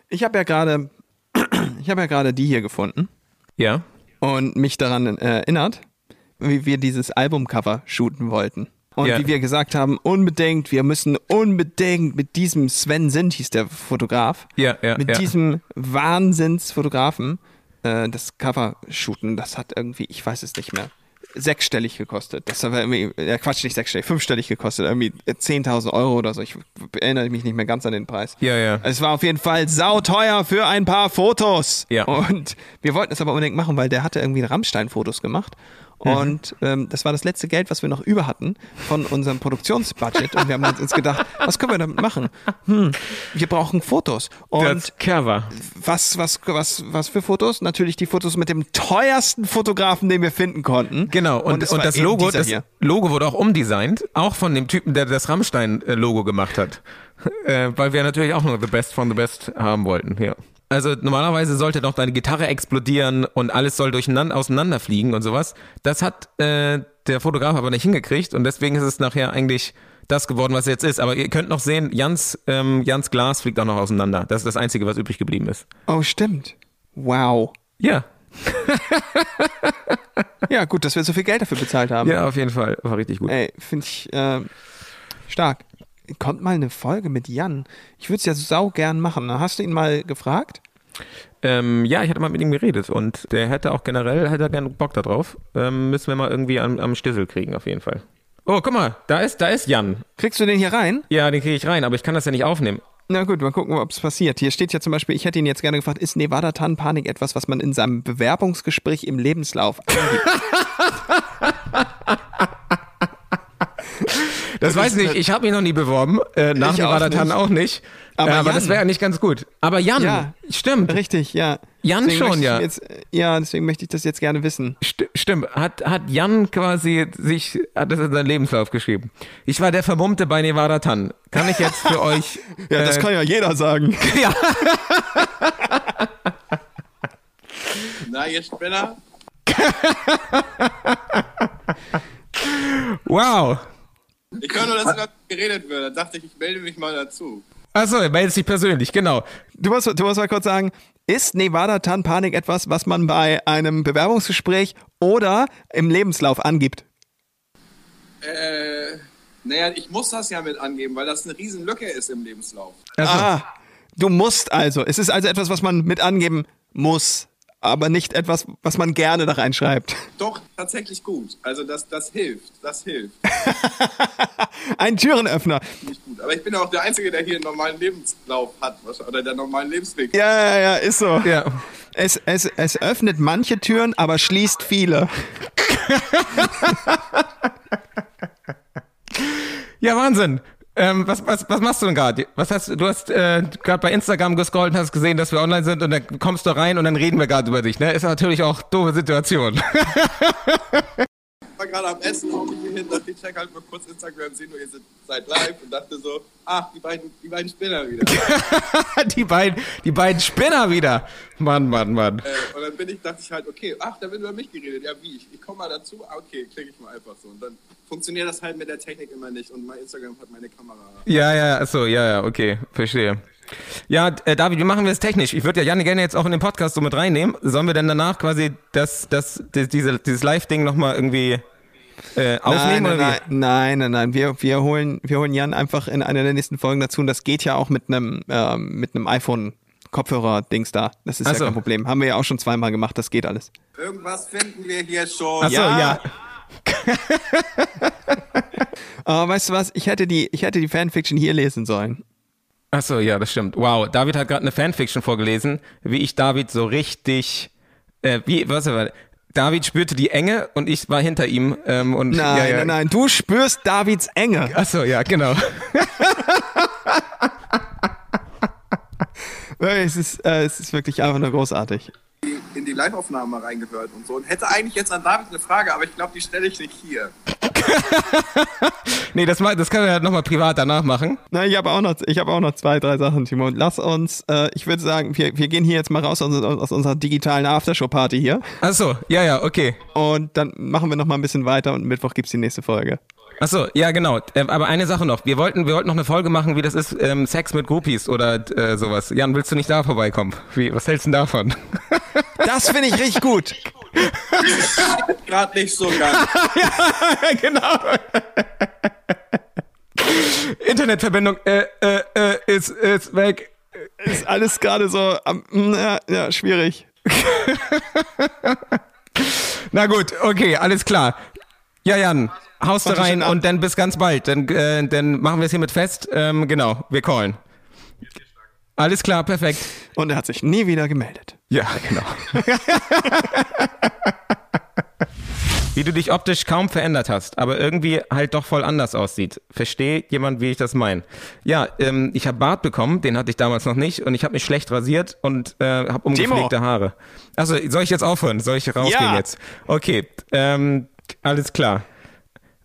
Ich habe ja gerade, ich habe ja gerade die hier gefunden Ja? Und mich daran äh, erinnert, wie wir dieses Albumcover shooten wollten. Und Ja. wie wir gesagt haben, unbedingt, wir müssen unbedingt mit diesem Sven Sind, hieß der Fotograf, Ja, ja, mit diesem Wahnsinnsfotografen äh, das Cover shooten. Das hat irgendwie, ich weiß es nicht mehr, sechsstellig gekostet. Das war irgendwie, ja Quatsch, nicht sechsstellig, fünfstellig gekostet, irgendwie 10.000 Euro oder so. Ich erinnere mich nicht mehr ganz an den Preis. Ja, ja. Es war auf jeden Fall sauteuer für ein paar Fotos. Ja. Und wir wollten es aber unbedingt machen, weil der hatte irgendwie Rammstein-Fotos gemacht. Mhm. Und ähm, das war das letzte Geld, was wir noch über hatten von unserem Produktionsbudget. Und wir haben uns gedacht, was können wir damit machen? Hm, wir brauchen Fotos. Und was, was, was, was für Fotos? Natürlich die Fotos mit dem teuersten Fotografen, den wir finden konnten. Genau, und, und, war das Logo, das hier. Logo wurde auch umdesignt, auch von dem Typen, der das Rammstein-Logo gemacht hat. Äh, weil wir natürlich auch nur The Best von The Best haben wollten, ja. Also normalerweise sollte doch deine Gitarre explodieren und alles soll durcheinander auseinanderfliegen und sowas. Das hat äh, der Fotograf aber nicht hingekriegt und deswegen ist es nachher eigentlich das geworden, was es jetzt ist. Aber ihr könnt noch sehen, Jans, ähm, Jans Glas fliegt auch noch auseinander. Das ist das Einzige, was übrig geblieben ist. Oh, stimmt. Wow. Ja, Ja, gut, dass wir so viel Geld dafür bezahlt haben. ja, auf jeden Fall. War richtig gut. Ey, finde ich äh, stark. Kommt mal eine Folge mit Jan. Ich würde es ja sau gern machen. Hast du ihn mal gefragt? Ähm, ja, ich hatte mal mit ihm geredet und der hätte auch generell, hätte er gerne Bock da drauf. Ähm, müssen wir mal irgendwie am, am Stissel kriegen, auf jeden Fall. Oh, guck mal, da ist, da ist Jan. Kriegst du den hier rein? Ja, den kriege ich rein, aber ich kann das ja nicht aufnehmen. Na gut, mal gucken, ob es passiert. Hier steht ja zum Beispiel, ich hätte ihn jetzt gerne gefragt, ist Nevada Tannenpanik etwas, was man in seinem Bewerbungsgespräch im Lebenslauf angibt? Das weiß ich nicht, ich habe mich noch nie beworben, äh, nach Ich dem auch auch nicht. Aber Aber, aber das wäre nicht ganz gut. Aber Jan, Ja. stimmt, Richtig, ja. Jan Deswegen schon, ja. Jetzt, ja, deswegen möchte ich das jetzt gerne wissen. st stimmt. Hat, hat Jan quasi sich, hat das in seinen Lebenslauf geschrieben. Ich war der Vermummte bei Nevada Tan. Kann ich jetzt für euch... Ja, das äh, kann ja jeder sagen. ja. Na, ihr Spinner? Wow. Ich höre nur, dass gerade geredet wird. Da dachte ich, ich melde mich mal dazu. Achso, er meldet sich persönlich, genau. Du musst, du musst mal kurz sagen, ist Nevada Tannenpanik etwas, was man bei einem Bewerbungsgespräch oder im Lebenslauf angibt? Äh, naja, ich muss das ja mit angeben, weil das eine riesen Lücke ist im Lebenslauf. Ah, du musst also. Es ist also etwas, was man mit angeben muss, aber nicht etwas, was man gerne da reinschreibt. Doch, tatsächlich gut. Also das, das hilft. Das hilft. Ein Türenöffner. Nicht gut. Aber ich bin auch der Einzige, der hier einen normalen Lebenslauf hat. Oder der normalen Lebensweg. Ja, ja, ja, ist so. Ja. Es, es, es öffnet manche Türen, aber schließt viele. Ja, Wahnsinn. Ähm, was, was, was machst du denn gerade? Was hast du hast äh, gerade bei Instagram gescrollt und hast gesehen, dass wir online sind und dann kommst du rein und dann reden wir gerade über dich, ne? Ist natürlich auch doofe Situation. Ich war gerade am Essen, mich hier hin, dachte ich check halt mal kurz Instagram, sehen nur, ihr seid live und dachte so, ach, die beiden, die beiden Spinner wieder. die beiden, die beiden Spinner wieder. Mann, Mann, Mann. äh, und dann bin ich, dachte ich halt, okay, ach, da wird über mich geredet. Ja, wie? Ich, ich komme mal dazu. Ah, okay, klicke ich mal einfach so. Und dann funktioniert das halt mit der Technik immer nicht. Und mein Instagram hat meine Kamera. Ja, ja, so, ja, ja, okay, verstehe. Ja, äh, David, wie machen wir es technisch? Ich würde ja Janne gerne jetzt auch in den Podcast so mit reinnehmen. Sollen wir denn danach quasi das, das, das diese, dieses Live-Ding nochmal irgendwie äh, aufnehmen nein, oder nein, wie? nein, nein, nein. Wir, wir, holen, wir holen Jan einfach in einer der nächsten Folgen dazu. Und das geht ja auch mit einem, ähm, mit einem iPhone. Kopfhörer-Dings da. Das ist Ach ja so. kein Problem. Haben wir ja auch schon zweimal gemacht. Das geht alles. Irgendwas finden wir hier schon. Ach so, ja. Aber weißt du was? Ich hätte die, ich hätte die Fanfiction hier lesen sollen. Ach so, ja, das stimmt. Wow, David hat gerade eine Fanfiction vorgelesen, wie ich David so richtig, äh, wie, was war, David spürte die Enge und ich war hinter ihm ähm, und Nein, ja, ja. nein, nein. Du spürst Davids Enge. Ach so, ja, genau. Es ist, äh, es ist wirklich einfach nur großartig. In die Live-Aufnahme mal reingehört und so. Und hätte eigentlich jetzt an David eine Frage, aber ich glaube, die stelle ich nicht hier. Nee, das, das können wir ja nochmal privat danach machen. Na, ich habe auch noch, ich habe auch noch zwei, drei Sachen, Timo. Lass uns, äh, ich würde sagen, wir, wir gehen hier jetzt mal raus aus, aus unserer digitalen Aftershow-Party hier Ach so, ja, ja, okay. und dann machen wir noch mal ein bisschen weiter und Mittwoch gibt's die nächste Folge. Ach so, ja, genau. Ähm, aber eine Sache noch. Wir wollten, wir wollten noch eine Folge machen, wie das ist, ähm, Sex mit Groupies oder äh, sowas. Jan, willst du nicht da vorbeikommen? Wie, was hältst du denn davon? Das finde ich richtig gut. Gerade nicht so ganz. genau. Internetverbindung äh, äh, äh, ist, ist weg. Ist alles gerade so, am- ja, ja, schwierig. Na gut, okay, alles klar. Ja, Jan, haust du rein und dann bis ganz bald. Dann, äh, dann machen wir es hiermit fest. Ähm, genau, wir callen. Alles klar, perfekt. Und er hat sich nie wieder gemeldet. Ja, genau. wie du dich optisch kaum verändert hast, aber irgendwie halt doch voll anders aussieht. Versteht jemand, wie ich das meine? Ja, ähm, ich habe Bart bekommen, den hatte ich damals noch nicht und ich habe mich schlecht rasiert und äh, habe ungepflegte Haare. Also soll ich jetzt aufhören? Soll ich rausgehen Ja. jetzt? Okay, ähm, alles klar.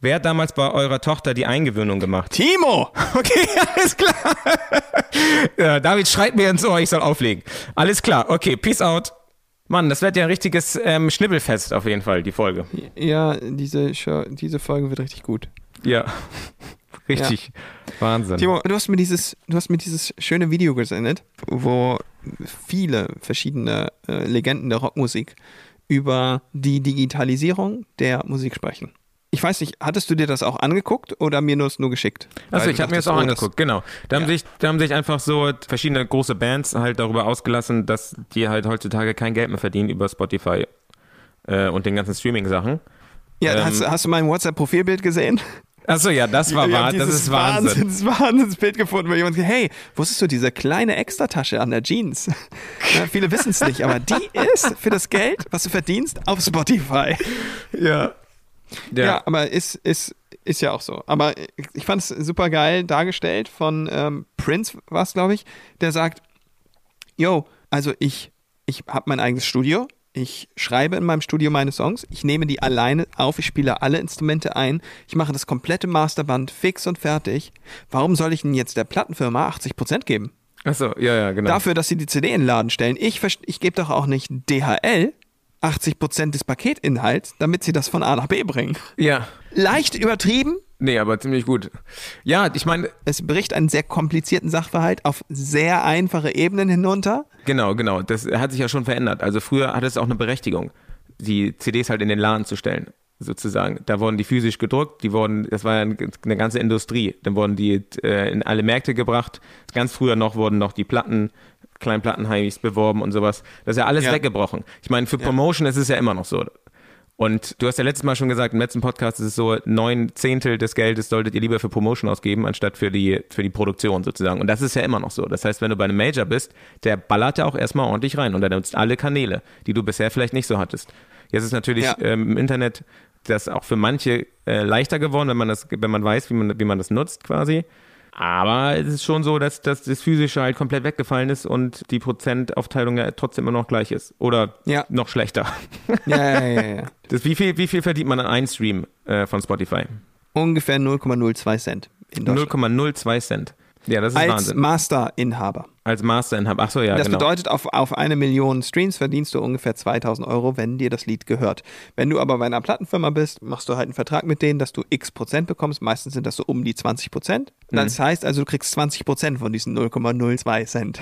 Wer hat damals bei eurer Tochter die Eingewöhnung gemacht? Timo! Okay, alles klar. ja, David schreit mir ins Ohr, ich soll auflegen. Alles klar, okay, peace out. Mann, das wird ja ein richtiges ähm, Schnibbelfest auf jeden Fall, die Folge. Ja, diese, Show, diese Folge wird richtig gut. Ja. Richtig. Wahnsinn. Timo, du hast mir dieses, du hast mir dieses schöne Video gesendet, wo viele verschiedene äh, Legenden der Rockmusik über die Digitalisierung der Musik sprechen. Ich weiß nicht, hattest du dir das auch angeguckt oder mir nur nur geschickt? Also ich habe mir das auch oh, angeguckt, genau. Da haben, Ja. sich, da haben sich einfach so verschiedene große Bands halt darüber ausgelassen, dass die halt heutzutage kein Geld mehr verdienen über Spotify äh, und den ganzen Streaming-Sachen. Ja, ähm, hast, hast du mein WhatsApp-Profilbild gesehen? Achso, ja, das war wahr, das ist Wahnsinn. Wahnsinns, Wahnsinnsbild gefunden, weil jemand gesagt hey, wusstest du diese kleine Extratasche an der Jeans? Ja, viele wissen es nicht, aber die ist für das Geld, was du verdienst, auf Spotify. Ja. Ja, aber ist, ist, ist ja auch so. Aber ich fand es super geil dargestellt von ähm, Prince, war es, glaube ich, der sagt, yo, also ich, ich habe mein eigenes Studio, ich schreibe in meinem Studio meine Songs, ich nehme die alleine auf, ich spiele alle Instrumente ein, ich mache das komplette Masterband fix und fertig. Warum soll ich denn jetzt der Plattenfirma 80% geben? Achso, ja, ja, genau. Dafür, dass sie die CD in den Laden stellen. Ich, ich gebe doch auch nicht DHL 80% des Paketinhalts, damit sie das von A nach B bringen. ja. Leicht übertrieben, Nee, aber ziemlich gut. Ja, ich meine, es bricht einen sehr komplizierten Sachverhalt auf sehr einfache Ebenen hinunter. Genau, genau. Das hat sich ja schon verändert. Also früher hatte es auch eine Berechtigung, die CDs halt in den Laden zu stellen, sozusagen. Da wurden die physisch gedruckt, die wurden, das war ja eine ganze Industrie. Dann wurden die äh, in alle Märkte gebracht. Ganz früher noch wurden noch die Platten, kleinen Plattenheimis beworben und sowas. Das ist ja alles Ja. weggebrochen. Ich meine, für Promotion ist es ja immer noch so. Und du hast ja letztes Mal schon gesagt, im letzten Podcast ist es so, neun Zehntel des Geldes solltet ihr lieber für Promotion ausgeben, anstatt für die, für die Produktion sozusagen. Und das ist ja immer noch so. Das heißt, wenn du bei einem Major bist, der ballert ja auch erstmal ordentlich rein und er nutzt alle Kanäle, die du bisher vielleicht nicht so hattest. Jetzt ist natürlich Ja. ähm, im Internet das auch für manche äh, leichter geworden, wenn man das, wenn man weiß, wie man, wie man das nutzt quasi. Aber es ist schon so, dass, dass das Physische halt komplett weggefallen ist und die Prozentaufteilung ja trotzdem immer noch gleich ist. Oder Ja. noch schlechter. Ja, ja, ja, ja. Das, wie, viel, wie viel verdient man an einem Stream äh, von Spotify? Ungefähr 0,02 Cent in Deutschland. 0,02 Cent. Ja, das ist Als Wahnsinn. Masterinhaber. Als Masterinhaber. Achso, ja, das genau. bedeutet, auf, auf eine Million Streams verdienst du ungefähr 2000 Euro, wenn dir das Lied gehört. Wenn du aber bei einer Plattenfirma bist, machst du halt einen Vertrag mit denen, dass du x Prozent bekommst. Meistens sind das so um die 20 Prozent. Mhm. Das heißt also, du kriegst 20 Prozent von diesen 0,02 Cent.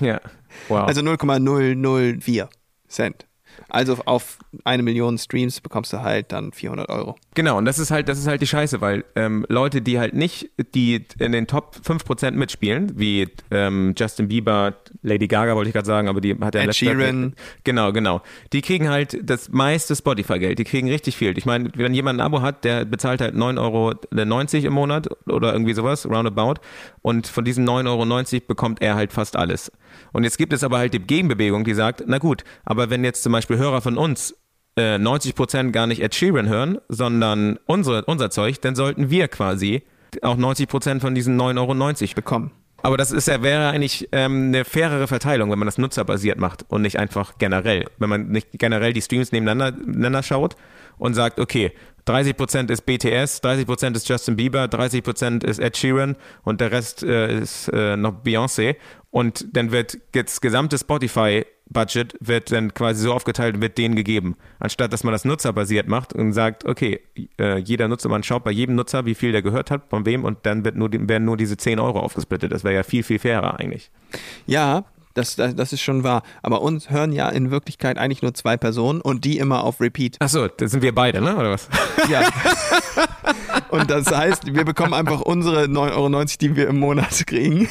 ja. Wow. Also 0,004 Cent. Also auf eine Million Streams bekommst du halt dann 400 Euro. Genau, und das ist halt, das ist halt die Scheiße, weil ähm, Leute, die halt nicht, die in den Top 5% mitspielen, wie ähm, Justin Bieber, Lady Gaga wollte ich gerade sagen, aber die hat ja Ed Sheeran. Genau, genau. Die kriegen halt das meiste Spotify-Geld, die kriegen richtig viel. Ich meine, wenn jemand ein Abo hat, der bezahlt halt 9,90 Euro im Monat oder irgendwie sowas, roundabout, und von diesen 9,90 Euro bekommt er halt fast alles. Und jetzt gibt es aber halt die Gegenbewegung, die sagt, na gut, aber wenn jetzt zum Beispiel Hörer von uns äh, 90% gar nicht Ed Sheeran hören, sondern unsere, unser Zeug, dann sollten wir quasi auch 90% von diesen 9,90 Euro Bekommen. Aber das ist ja, wäre eigentlich ähm, eine fairere Verteilung, wenn man das nutzerbasiert macht und nicht einfach generell. Wenn man nicht generell die Streams nebeneinander, nebeneinander schaut und sagt, okay, 30% ist BTS, 30% ist Justin Bieber, 30% ist Ed Sheeran und der Rest äh, ist äh, noch Beyoncé. Und dann wird das gesamte Spotify-Budget wird dann quasi so aufgeteilt und wird denen gegeben. Anstatt dass man das nutzerbasiert macht und sagt, okay, äh, jeder Nutzer, man schaut bei jedem Nutzer, wie viel der gehört hat, von wem und dann wird nur, werden nur diese 10 Euro aufgesplittet. Das wäre ja viel, viel fairer eigentlich. Ja, das, das, das ist schon wahr. Aber uns hören ja in Wirklichkeit eigentlich nur zwei Personen und die immer auf Repeat. Achso, das sind wir beide, ne? Oder was? Ja. Und das heißt, wir bekommen einfach unsere 9,90 Euro, die wir im Monat kriegen,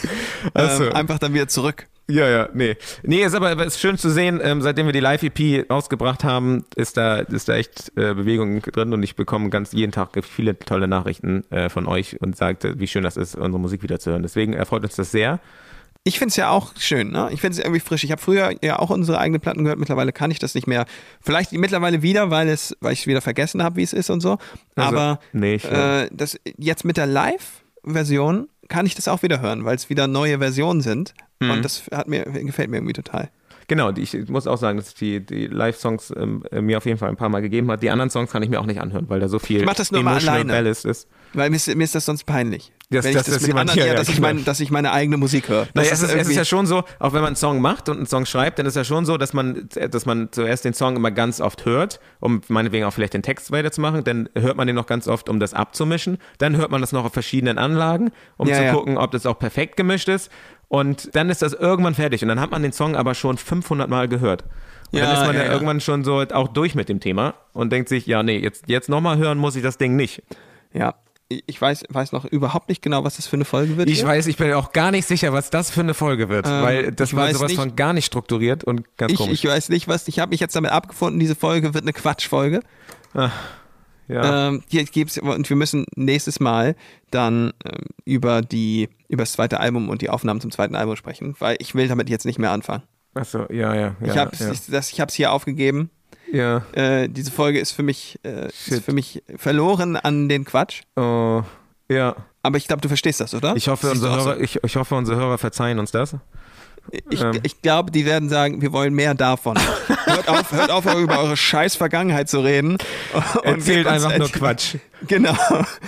Ach so. ähm, einfach dann wieder zurück. Ja, ja, nee. Nee, ist aber aber ist schön zu sehen, ähm, seitdem wir die Live-EP rausgebracht haben, ist da, ist da echt äh, Bewegung drin und ich bekomme ganz jeden Tag viele tolle Nachrichten äh, von euch und sagt, äh, wie schön das ist, unsere Musik wieder zu hören. Deswegen erfreut uns das sehr. Ich finde es ja auch schön, ne? Ich finde es irgendwie frisch. Ich habe früher ja auch unsere eigenen Platten gehört, mittlerweile kann ich das nicht mehr. Vielleicht mittlerweile wieder, weil es, weil ich es wieder vergessen habe, wie es ist und so. Also, Aber nee, ich, äh, das jetzt mit der Live-Version kann ich das auch wieder hören, weil es wieder neue Versionen sind. Mhm. Und das hat mir, gefällt mir irgendwie total. Genau, ich muss auch sagen, dass die, die Live-Songs ähm, äh, mir auf jeden Fall ein paar Mal gegeben hat. Die anderen Songs kann ich mir auch nicht anhören, weil da so viel Ich mach das nur mal alleine. Ballast ist. Weil mir ist, mir ist das sonst peinlich. Das- Wenn das- ich das das mit anderen, hier- ja, dass, ich mein, dass ich meine eigene Musik höre. Naja, es, ist, es ist ja schon so, auch wenn man einen Song macht und einen Song schreibt, dann ist ja schon so, dass man, dass man zuerst den Song immer ganz oft hört, um meinetwegen auch vielleicht den Text weiterzumachen. Dann hört man den noch ganz oft, um das abzumischen. Dann hört man das noch auf verschiedenen Anlagen, um Ja, zu ja. gucken, ob das auch perfekt gemischt ist. Und dann ist das irgendwann fertig. Und dann hat man den Song aber schon 500 Mal gehört. Und dann Ja, ist man ja, ja, ja. irgendwann schon so auch durch mit dem Thema und denkt sich, ja, nee, jetzt, jetzt nochmal hören muss ich das Ding nicht. Ja, ich weiß, weiß noch überhaupt nicht genau, was das für eine Folge wird. Ich hier. weiß, ich bin auch gar nicht sicher, was das für eine Folge wird, Ähm, weil das war sowas nicht. von gar nicht strukturiert und ganz ich, komisch. ich weiß nicht, was. Ich habe mich jetzt damit abgefunden. Diese Folge wird eine Quatschfolge. ja. Ähm, hier gibt's und wir müssen nächstes Mal dann ähm, über die über das zweite Album und die Aufnahmen zum zweiten Album sprechen, weil ich will damit jetzt nicht mehr anfangen. Achso, ja, ja. ja ich habe ja. ich, das- ich hier aufgegeben. Ja. Äh, diese Folge ist für mich äh, ist für mich verloren an den Quatsch. Oh, ja. Aber ich glaube, du verstehst das, oder? Ich hoffe, unsere auch so? Hörer, ich, ich hoffe, unsere Hörer verzeihen uns das. Ich, Ähm. ich glaube, die werden sagen, wir wollen mehr davon. hört, auf, hört auf, über eure scheiß Vergangenheit zu reden. Und Erzählt uns- einfach nur Quatsch. Genau.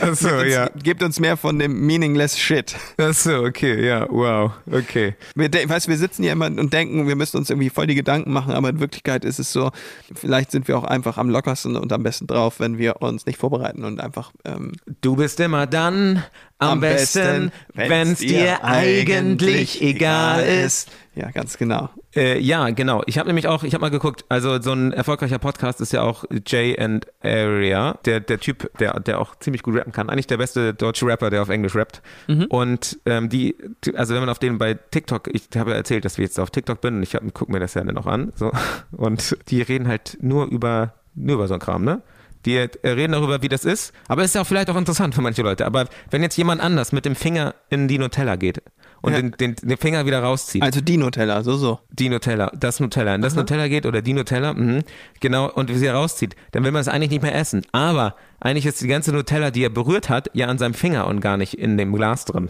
Ach so, gebt, uns, ja. gebt uns mehr von dem meaningless Shit. Achso, okay, ja, wow, okay. Wir, weißt, wir sitzen hier immer und denken, wir müssen uns irgendwie voll die Gedanken machen, aber in Wirklichkeit ist es so, vielleicht sind wir auch einfach am lockersten und am besten drauf, wenn wir uns nicht vorbereiten und einfach ähm, Du bist immer dann am, Am besten, besten, wenn es dir eigentlich egal ist. Ja, ganz genau. Äh, ja, genau. Ich habe nämlich auch, ich habe mal geguckt, also so ein erfolgreicher Podcast ist ja auch Jay and Area, der, der Typ, der, der auch ziemlich gut rappen kann. Eigentlich der beste deutsche Rapper, der auf Englisch rappt. Und ähm, die, also wenn man auf den bei TikTok, ich habe ja erzählt, dass wir jetzt auf TikTok bin und ich gucke mir das ja dann auch an. So, und die reden halt nur über, nur über so ein Kram, ne? Äh, reden darüber, wie das ist. Aber es ist ja auch vielleicht auch interessant für manche Leute. Aber wenn jetzt jemand anders mit dem Finger in die Nutella geht und Ja. den, den, den Finger wieder rauszieht, Also die Nutella, so, so. die Nutella, das Nutella, in das Nutella geht oder die Nutella, mhm, genau, und wie sie rauszieht, dann will man es eigentlich nicht mehr essen. Aber eigentlich ist die ganze Nutella, die er berührt hat, ja an seinem Finger und gar nicht in dem Glas drin.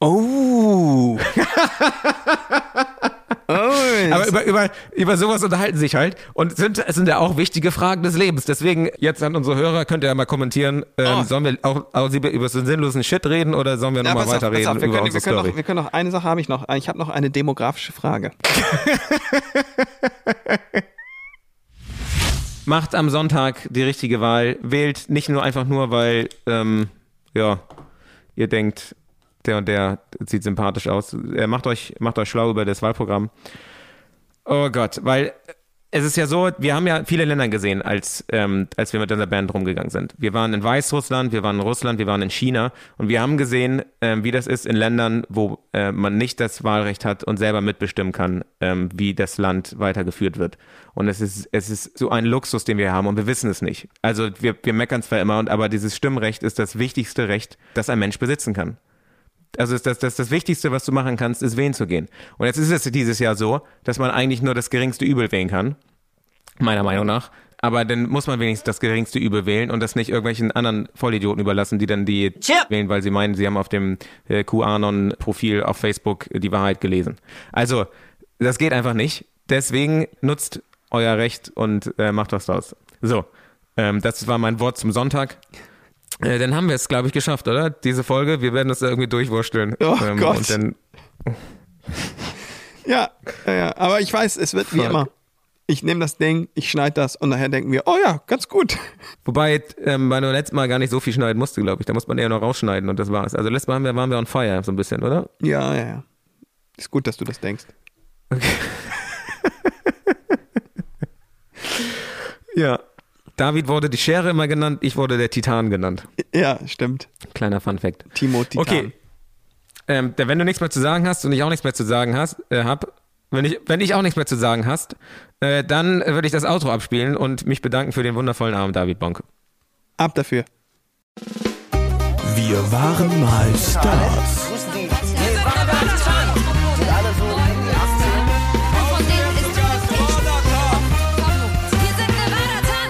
Oh. Aber über, über, über sowas unterhalten sich halt und sind, es sind ja auch wichtige Fragen des Lebens. Deswegen jetzt an unsere Hörer, könnt ihr ja mal kommentieren, ähm, Oh. sollen wir auch, auch über, so einen sinnlosen Shit reden oder sollen wir Ja, nochmal pass weiterreden auf, wir über können, wir, unsere können Story? noch, wir können noch, eine Sache habe ich noch. Ich habe noch eine demografische Frage. Macht am Sonntag die richtige Wahl. Wählt nicht nur einfach nur, weil, ähm, ja, ihr denkt, der und der sieht sympathisch aus. Äh, macht, euch, macht euch schlau über das Wahlprogramm. Oh Gott, weil es ist ja so, wir haben ja viele Länder gesehen, als, ähm, als wir mit unserer Band rumgegangen sind. Wir waren in Weißrussland, wir waren in Russland, wir waren in China und wir haben gesehen, ähm, wie das ist in Ländern, wo äh, man nicht das Wahlrecht hat und selber mitbestimmen kann, ähm, wie das Land weitergeführt wird. Und es ist, es ist so ein Luxus, den wir haben und wir wissen es nicht. Also wir, wir meckern zwar immer, und, aber dieses Stimmrecht ist das wichtigste Recht, das ein Mensch besitzen kann. Also das, das, das Wichtigste, was du machen kannst, ist wählen zu gehen. Und jetzt ist es dieses Jahr so, dass man eigentlich nur das geringste Übel wählen kann. Meiner Meinung nach. Aber dann muss man wenigstens das geringste Übel wählen und das nicht irgendwelchen anderen Vollidioten überlassen, die dann die wählen, weil sie meinen, sie haben auf dem äh, QAnon-Profil auf Facebook die Wahrheit gelesen. Also, das geht einfach nicht. Deswegen nutzt euer Recht und äh, macht was draus. So, ähm, das war mein Wort zum Sonntag. Äh, dann haben wir es, glaube ich, geschafft, oder? Diese Folge. Wir werden das irgendwie durchwursteln. Oh ähm, Gott. Und dann, Ja, ja, ja, aber ich weiß, es wird wie Fuck. immer. Ich nehme das Ding, ich schneide das und nachher denken wir, oh ja, ganz gut. wobei ähm, man beim letzten Mal gar nicht so viel schneiden musste, glaube ich. Da muss man eher noch rausschneiden und das war's. Also letztes Mal haben wir, waren wir on fire, so ein bisschen, oder? Ja, ja, ja. Ist gut, dass du das denkst. Ja. David wurde die Schere immer genannt, ich wurde der Titan genannt. Ja, stimmt. Kleiner Fun Fact. Timo Titan. Okay. Ähm, wenn du nichts mehr zu sagen hast und ich auch nichts mehr zu sagen hast, äh, hab, wenn ich, wenn ich auch nichts mehr zu sagen hast, äh, dann würde ich das Outro abspielen und mich bedanken für den wundervollen Abend, David Bonk. Ab dafür. Wir waren mal Stars.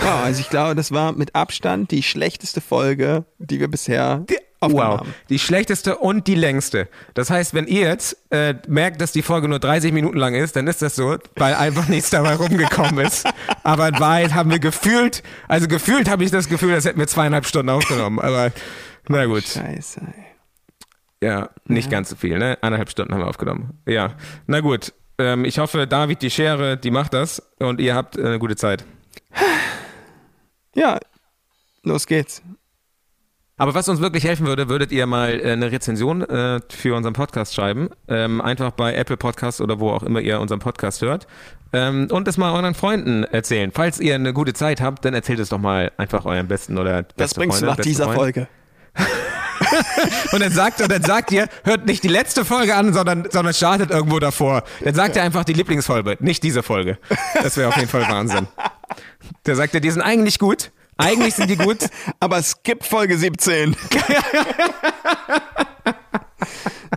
Ja, also ich glaube, das war mit Abstand die schlechteste Folge, die wir bisher aufgenommen Wow, haben. die schlechteste und die längste. Das heißt, wenn ihr jetzt äh, merkt, dass die Folge nur 30 Minuten lang ist, dann ist das so, weil einfach nichts dabei rumgekommen ist. Aber in Wahrheit haben wir gefühlt, also gefühlt habe ich das Gefühl, als hätten wir zweieinhalb Stunden aufgenommen. Aber na gut, Scheiße. ey. ja, nicht ganz so viel, ne? Eineinhalb Stunden haben wir aufgenommen. Ja, na gut. Ähm, ich hoffe, David, die Schere, die macht das und ihr habt äh, eine gute Zeit. Ja, los geht's. Aber was uns wirklich helfen würde, würdet ihr mal äh, eine Rezension äh, für unseren Podcast schreiben. Ähm, einfach bei Apple Podcasts oder wo auch immer ihr unseren Podcast hört. Ähm, und es mal euren Freunden erzählen. Falls ihr eine gute Zeit habt, dann erzählt es doch mal einfach euren besten oder Was beste bringst du Freundin, nach besten dieser Freund. Folge? Und dann sagt, und dann sagt ihr, hört nicht die letzte Folge an, sondern, sondern startet irgendwo davor. Dann sagt ihr einfach die Lieblingsfolge, nicht diese Folge. Das wäre auf jeden Fall Wahnsinn. Der sagt ihr, die sind eigentlich gut. Eigentlich sind die gut. Aber skip Folge 17.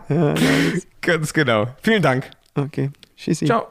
Ganz genau. Vielen Dank. Okay, schießi. Ciao.